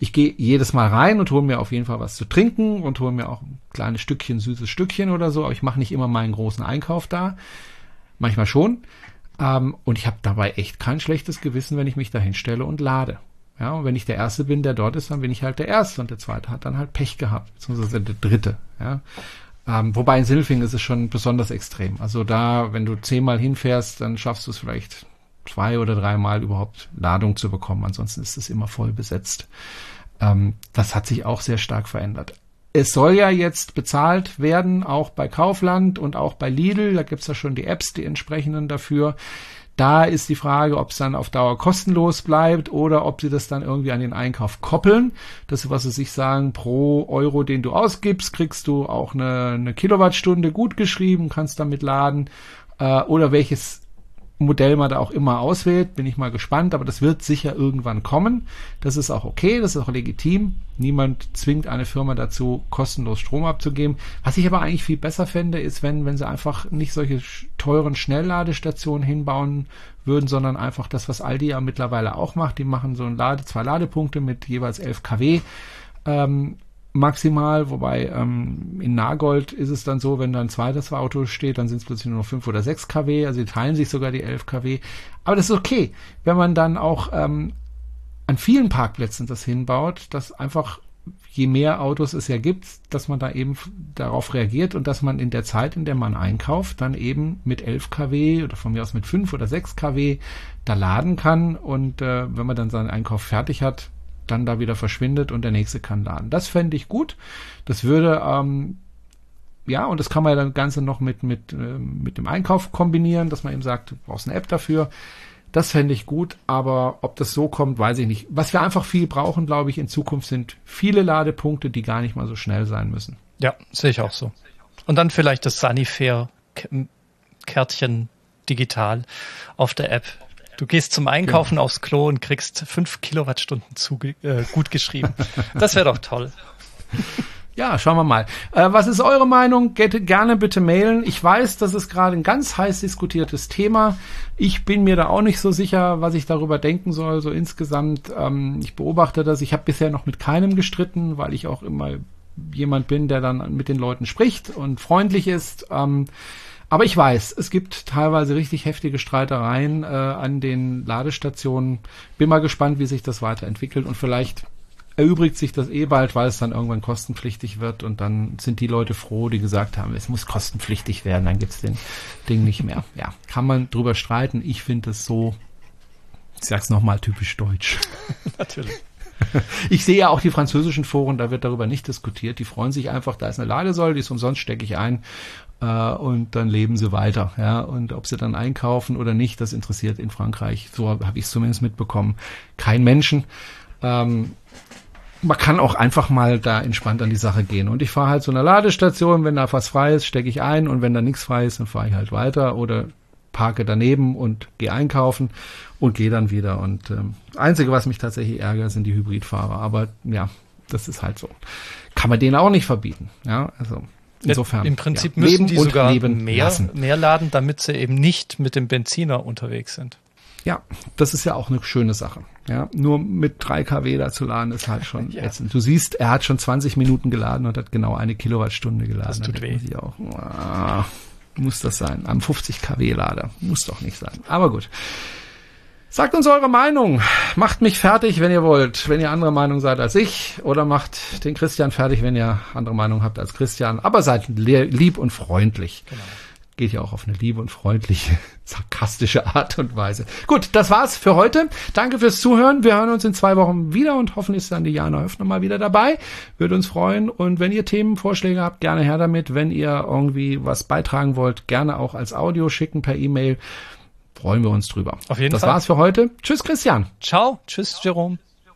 Ich gehe jedes Mal rein und hole mir auf jeden Fall was zu trinken und hole mir auch ein kleines Stückchen, süßes Stückchen oder so. Aber ich mache nicht immer meinen großen Einkauf da. Manchmal schon. Ähm, und ich habe dabei echt kein schlechtes Gewissen, wenn ich mich da hinstelle und lade. Ja, und wenn ich der Erste bin, der dort ist, dann bin ich halt der Erste und der Zweite hat dann halt Pech gehabt, beziehungsweise der Dritte. Ja. Ähm, wobei in Silfing ist es schon besonders extrem. Also da, wenn du zehnmal hinfährst, dann schaffst du es vielleicht zwei oder dreimal überhaupt Ladung zu bekommen. Ansonsten ist es immer voll besetzt. Ähm, das hat sich auch sehr stark verändert es soll ja jetzt bezahlt werden, auch bei Kaufland und auch bei Lidl. Da gibt's ja schon die Apps, die entsprechenden dafür. Da ist die Frage, ob es dann auf Dauer kostenlos bleibt oder ob sie das dann irgendwie an den Einkauf koppeln. Das, was sie sich sagen, pro Euro, den du ausgibst, kriegst du auch eine, eine Kilowattstunde gut geschrieben, kannst damit laden. Äh, oder welches Modell man da auch immer auswählt, bin ich mal gespannt, aber das wird sicher irgendwann kommen. Das ist auch okay, das ist auch legitim. Niemand zwingt eine Firma dazu, kostenlos Strom abzugeben. Was ich aber eigentlich viel besser fände, ist, wenn, wenn sie einfach nicht solche teuren Schnellladestationen hinbauen würden, sondern einfach das, was Aldi ja mittlerweile auch macht. Die machen so ein Lade, zwei Ladepunkte mit jeweils 11 kW. Ähm, maximal, wobei ähm, in Nagold ist es dann so, wenn da ein zweites Auto steht, dann sind es plötzlich nur noch 5 oder 6 kW, also die teilen sich sogar die 11 kW. Aber das ist okay, wenn man dann auch ähm, an vielen Parkplätzen das hinbaut, dass einfach je mehr Autos es ja gibt, dass man da eben darauf reagiert und dass man in der Zeit, in der man einkauft, dann eben mit 11 kW oder von mir aus mit 5 oder 6 kW da laden kann und äh, wenn man dann seinen Einkauf fertig hat, dann da wieder verschwindet und der nächste kann laden. Das fände ich gut. Das würde ähm, ja, und das kann man ja dann Ganze noch mit, mit, äh, mit dem Einkauf kombinieren, dass man eben sagt, du brauchst eine App dafür. Das fände ich gut, aber ob das so kommt, weiß ich nicht. Was wir einfach viel brauchen, glaube ich, in Zukunft sind viele Ladepunkte, die gar nicht mal so schnell sein müssen. Ja, sehe ich auch so. Und dann vielleicht das Sanifair-Kärtchen digital auf der App. Du gehst zum Einkaufen genau. aufs Klo und kriegst fünf Kilowattstunden zu, äh, gut geschrieben. Das wäre doch toll. *laughs* Ja, schauen wir mal. Äh, was ist eure Meinung? Geht gerne bitte mailen. Ich weiß, das ist gerade ein ganz heiß diskutiertes Thema. Ich bin mir da auch nicht so sicher, was ich darüber denken soll. So insgesamt, ähm, ich beobachte das. Ich habe bisher noch mit keinem gestritten, weil ich auch immer jemand bin, der dann mit den Leuten spricht und freundlich ist. Ähm, aber ich weiß, es gibt teilweise richtig heftige Streitereien äh, an den Ladestationen. Bin mal gespannt, wie sich das weiterentwickelt und vielleicht erübrigt sich das eh bald, weil es dann irgendwann kostenpflichtig wird und dann sind die Leute froh, die gesagt haben, es muss kostenpflichtig werden, dann gibt's den Ding nicht mehr. Ja, kann man drüber streiten. Ich finde es so, ich sag's nochmal, typisch deutsch. *laughs* Natürlich. Ich sehe ja auch die französischen Foren, da wird darüber nicht diskutiert. Die freuen sich einfach, da ist eine Ladesäule, die ist umsonst, stecke ich ein und dann leben sie weiter. Ja, und ob sie dann einkaufen oder nicht, das interessiert in Frankreich, so habe ich es zumindest mitbekommen, kein Menschen. Ähm, man kann auch einfach mal da entspannt an die Sache gehen. Und ich fahre halt zu einer Ladestation, wenn da was frei ist, stecke ich ein und wenn da nichts frei ist, dann fahre ich halt weiter oder parke daneben und gehe einkaufen und gehe dann wieder. Und ähm, Einzige, was mich tatsächlich ärgert, sind die Hybridfahrer. Aber ja, das ist halt so. Kann man denen auch nicht verbieten. Ja, also insofern. Im Prinzip ja, müssen die sogar mehr, mehr laden, damit sie eben nicht mit dem Benziner unterwegs sind. Ja, das ist ja auch eine schöne Sache. Ja, nur mit 3 kW da zu laden ist halt schon *laughs* ja. ätzend. Du siehst, er hat schon 20 Minuten geladen und hat genau eine Kilowattstunde geladen. Das tut weh. Auch, ah, muss das sein? Am 50 kW Lader. Muss doch nicht sein. Aber gut. Sagt uns eure Meinung. Macht mich fertig, wenn ihr wollt. Wenn ihr andere Meinung seid als ich. Oder macht den Christian fertig, wenn ihr andere Meinung habt als Christian. Aber seid lieb und freundlich. Genau. geht ja auch auf eine liebe und freundliche, *laughs* sarkastische Art und Weise. Gut, das war's für heute. Danke fürs Zuhören. Wir hören uns in zwei Wochen wieder und hoffentlich ist dann die Jana Höfner mal wieder dabei. Würde uns freuen. Und wenn ihr Themenvorschläge habt, gerne her damit. Wenn ihr irgendwie was beitragen wollt, gerne auch als Audio schicken per E-Mail. Freuen wir uns drüber. Auf jeden das Fall. Das war's für heute. Tschüss, Christian. Ciao. Tschüss, Jerome.